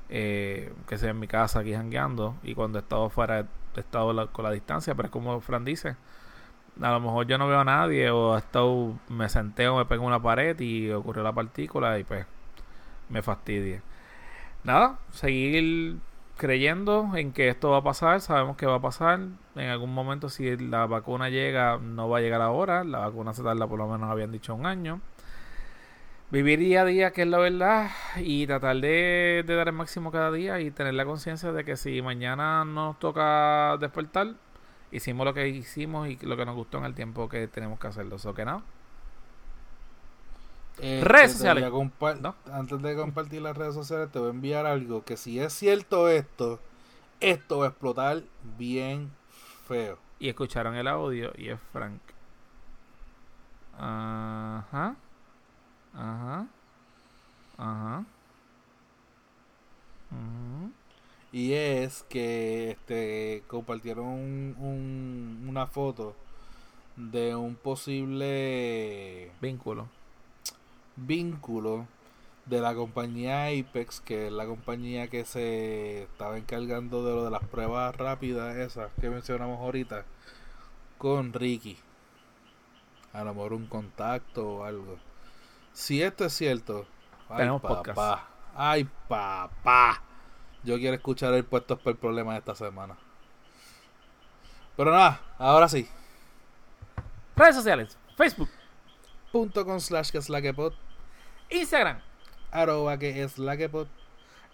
eh, que sea en mi casa aquí jangueando. Y cuando he estado fuera, he estado con la distancia, pero es como Fran dice. A lo mejor yo no veo a nadie o he estado, me senté o me pego en una pared y ocurrió la partícula y pues me fastidia. Nada, seguir creyendo en que esto va a pasar, sabemos que va a pasar. En algún momento, si la vacuna llega, no va a llegar ahora. La vacuna se tarda, por lo menos habían dicho un año. Vivir día a día, que es la verdad, y tratar de, dar el máximo cada día y tener la conciencia de que si mañana nos toca despertar, hicimos lo que hicimos y lo que nos gustó en el tiempo que tenemos que hacerlo. ¿So que no? Eh, redes sociales. Antes de compartir las redes sociales, te voy a enviar algo que si es cierto esto, esto va a explotar bien feo. Y escucharon el audio y es Frank. Ajá. Ajá. Ajá. Y es que este compartieron un, una foto de un posible vínculo vínculo de la compañía Apex, que es la compañía que se estaba encargando de lo de las pruebas rápidas, esas que mencionamos ahorita, con Ricky. A lo mejor un contacto o algo. Si esto es cierto, ay papá, ay papá, yo quiero escuchar el puesto por problema de esta semana. Pero nada, ahora sí. Redes sociales, Facebook. Punto con slash que es la que pot Instagram. Arroba que es la que pot.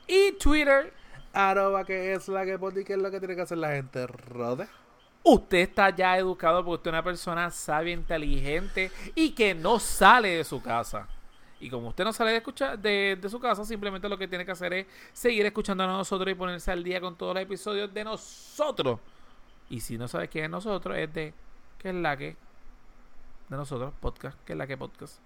Y Twitter. Arroba que es la que pot. ¿Y qué es lo que tiene que hacer la gente? Rode. Usted está ya educado porque usted es una persona sabia, inteligente y que no sale de su casa. Y como usted no sale de, escuchar, de, de, su casa, simplemente lo que tiene que hacer es seguir escuchando a nosotros y ponerse al día con todos los episodios de nosotros. Y si no sabe quién es nosotros, es de que es la que de nosotros, podcast, que es la que podcast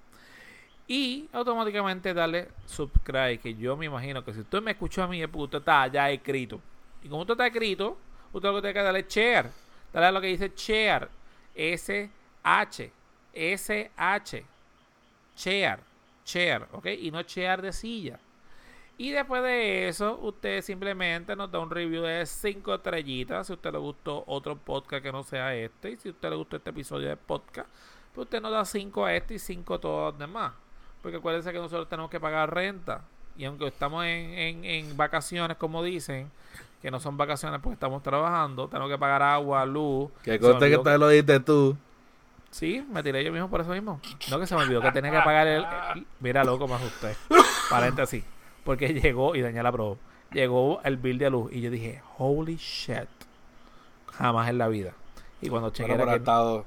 y automáticamente darle subscribe, que yo me imagino que si usted me escuchó a mí, es usted está ya escrito. Y como usted está escrito, usted lo que tiene que darle share. Dale a lo que dice share. S-H. S-H. Share. Share, ¿ok? Y no share de silla. Y después de eso, usted simplemente nos da un review de 5 estrellitas. Si usted le gustó otro podcast que no sea este. Y si usted le gustó este episodio de podcast, pues usted nos da 5 a este y 5 a todos los demás. Porque acuérdense que nosotros tenemos que pagar renta. Y aunque estamos en, en, vacaciones, como dicen, que no son vacaciones porque estamos trabajando, tenemos que pagar agua, luz. Que conste que te lo diste tú. Sí, me tiré yo mismo por eso mismo. No que se me olvidó que tenía que pagar el, mira loco más usted. Paréntesis. Porque llegó y dañé la pro. Llegó el bill de luz y yo dije, holy shit. Jamás en la vida. Y cuando chequeé era que...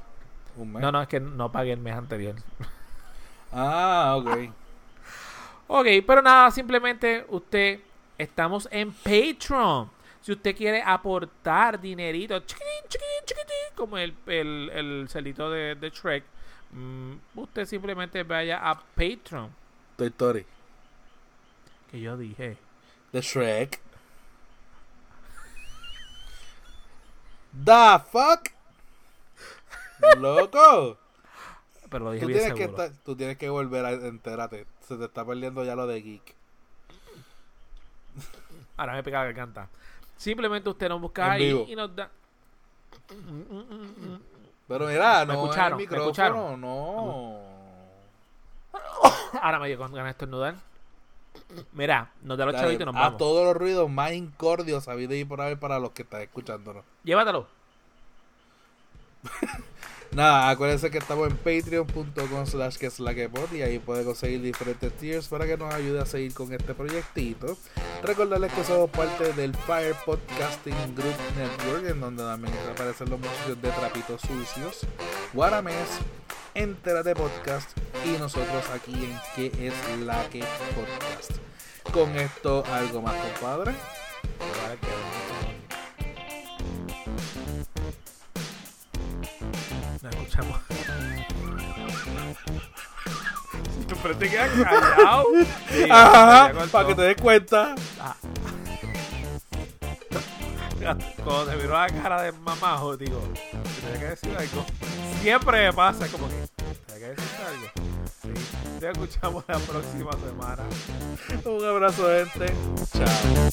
un mes. No, no, es que no pagué el mes anterior. Ah, ok. ok, pero nada, simplemente usted, estamos en Patreon. Si usted quiere aportar dinerito, como el, el, el celito de, de Shrek, mm, usted simplemente vaya a Patreon. Toy Story. Que yo dije. De Shrek. The fuck? Loco pero lo dije tú bien tienes Que tú tienes que volver a enterarte. Se te está perdiendo ya lo de geek. Ahora me pega la garganta. Simplemente usted nos busca ahí y nos da. Pero mira, no escucharon, el micrófono, no. Ahora me dio con ganas de estornudar. Mira, nos da los chavitos y nos vamos. A todos los ruidos más incordios habido y por ahí para los que están escuchándonos. Llévatelo. Nada, acuérdense que estamos en patreon.com slash que es la que y ahí puede conseguir diferentes tiers para que nos ayude a seguir con este proyectito. Recordarles que somos parte del Fire Podcasting Group Network, en donde también aparecen los muchachos de trapitos sucios, Guaramés, Entérate Podcast y nosotros aquí en que es la que podcast. Con esto, algo más, compadre. Pues, nos escuchamos. Tú pero te quedas callado. Para que te des cuenta. Cuando te miró la cara de mamajo, digo, tenía que decir algo. Siempre me pasa, como que, tenía que decir algo. Te escuchamos la próxima semana. Un abrazo, gente. Chao.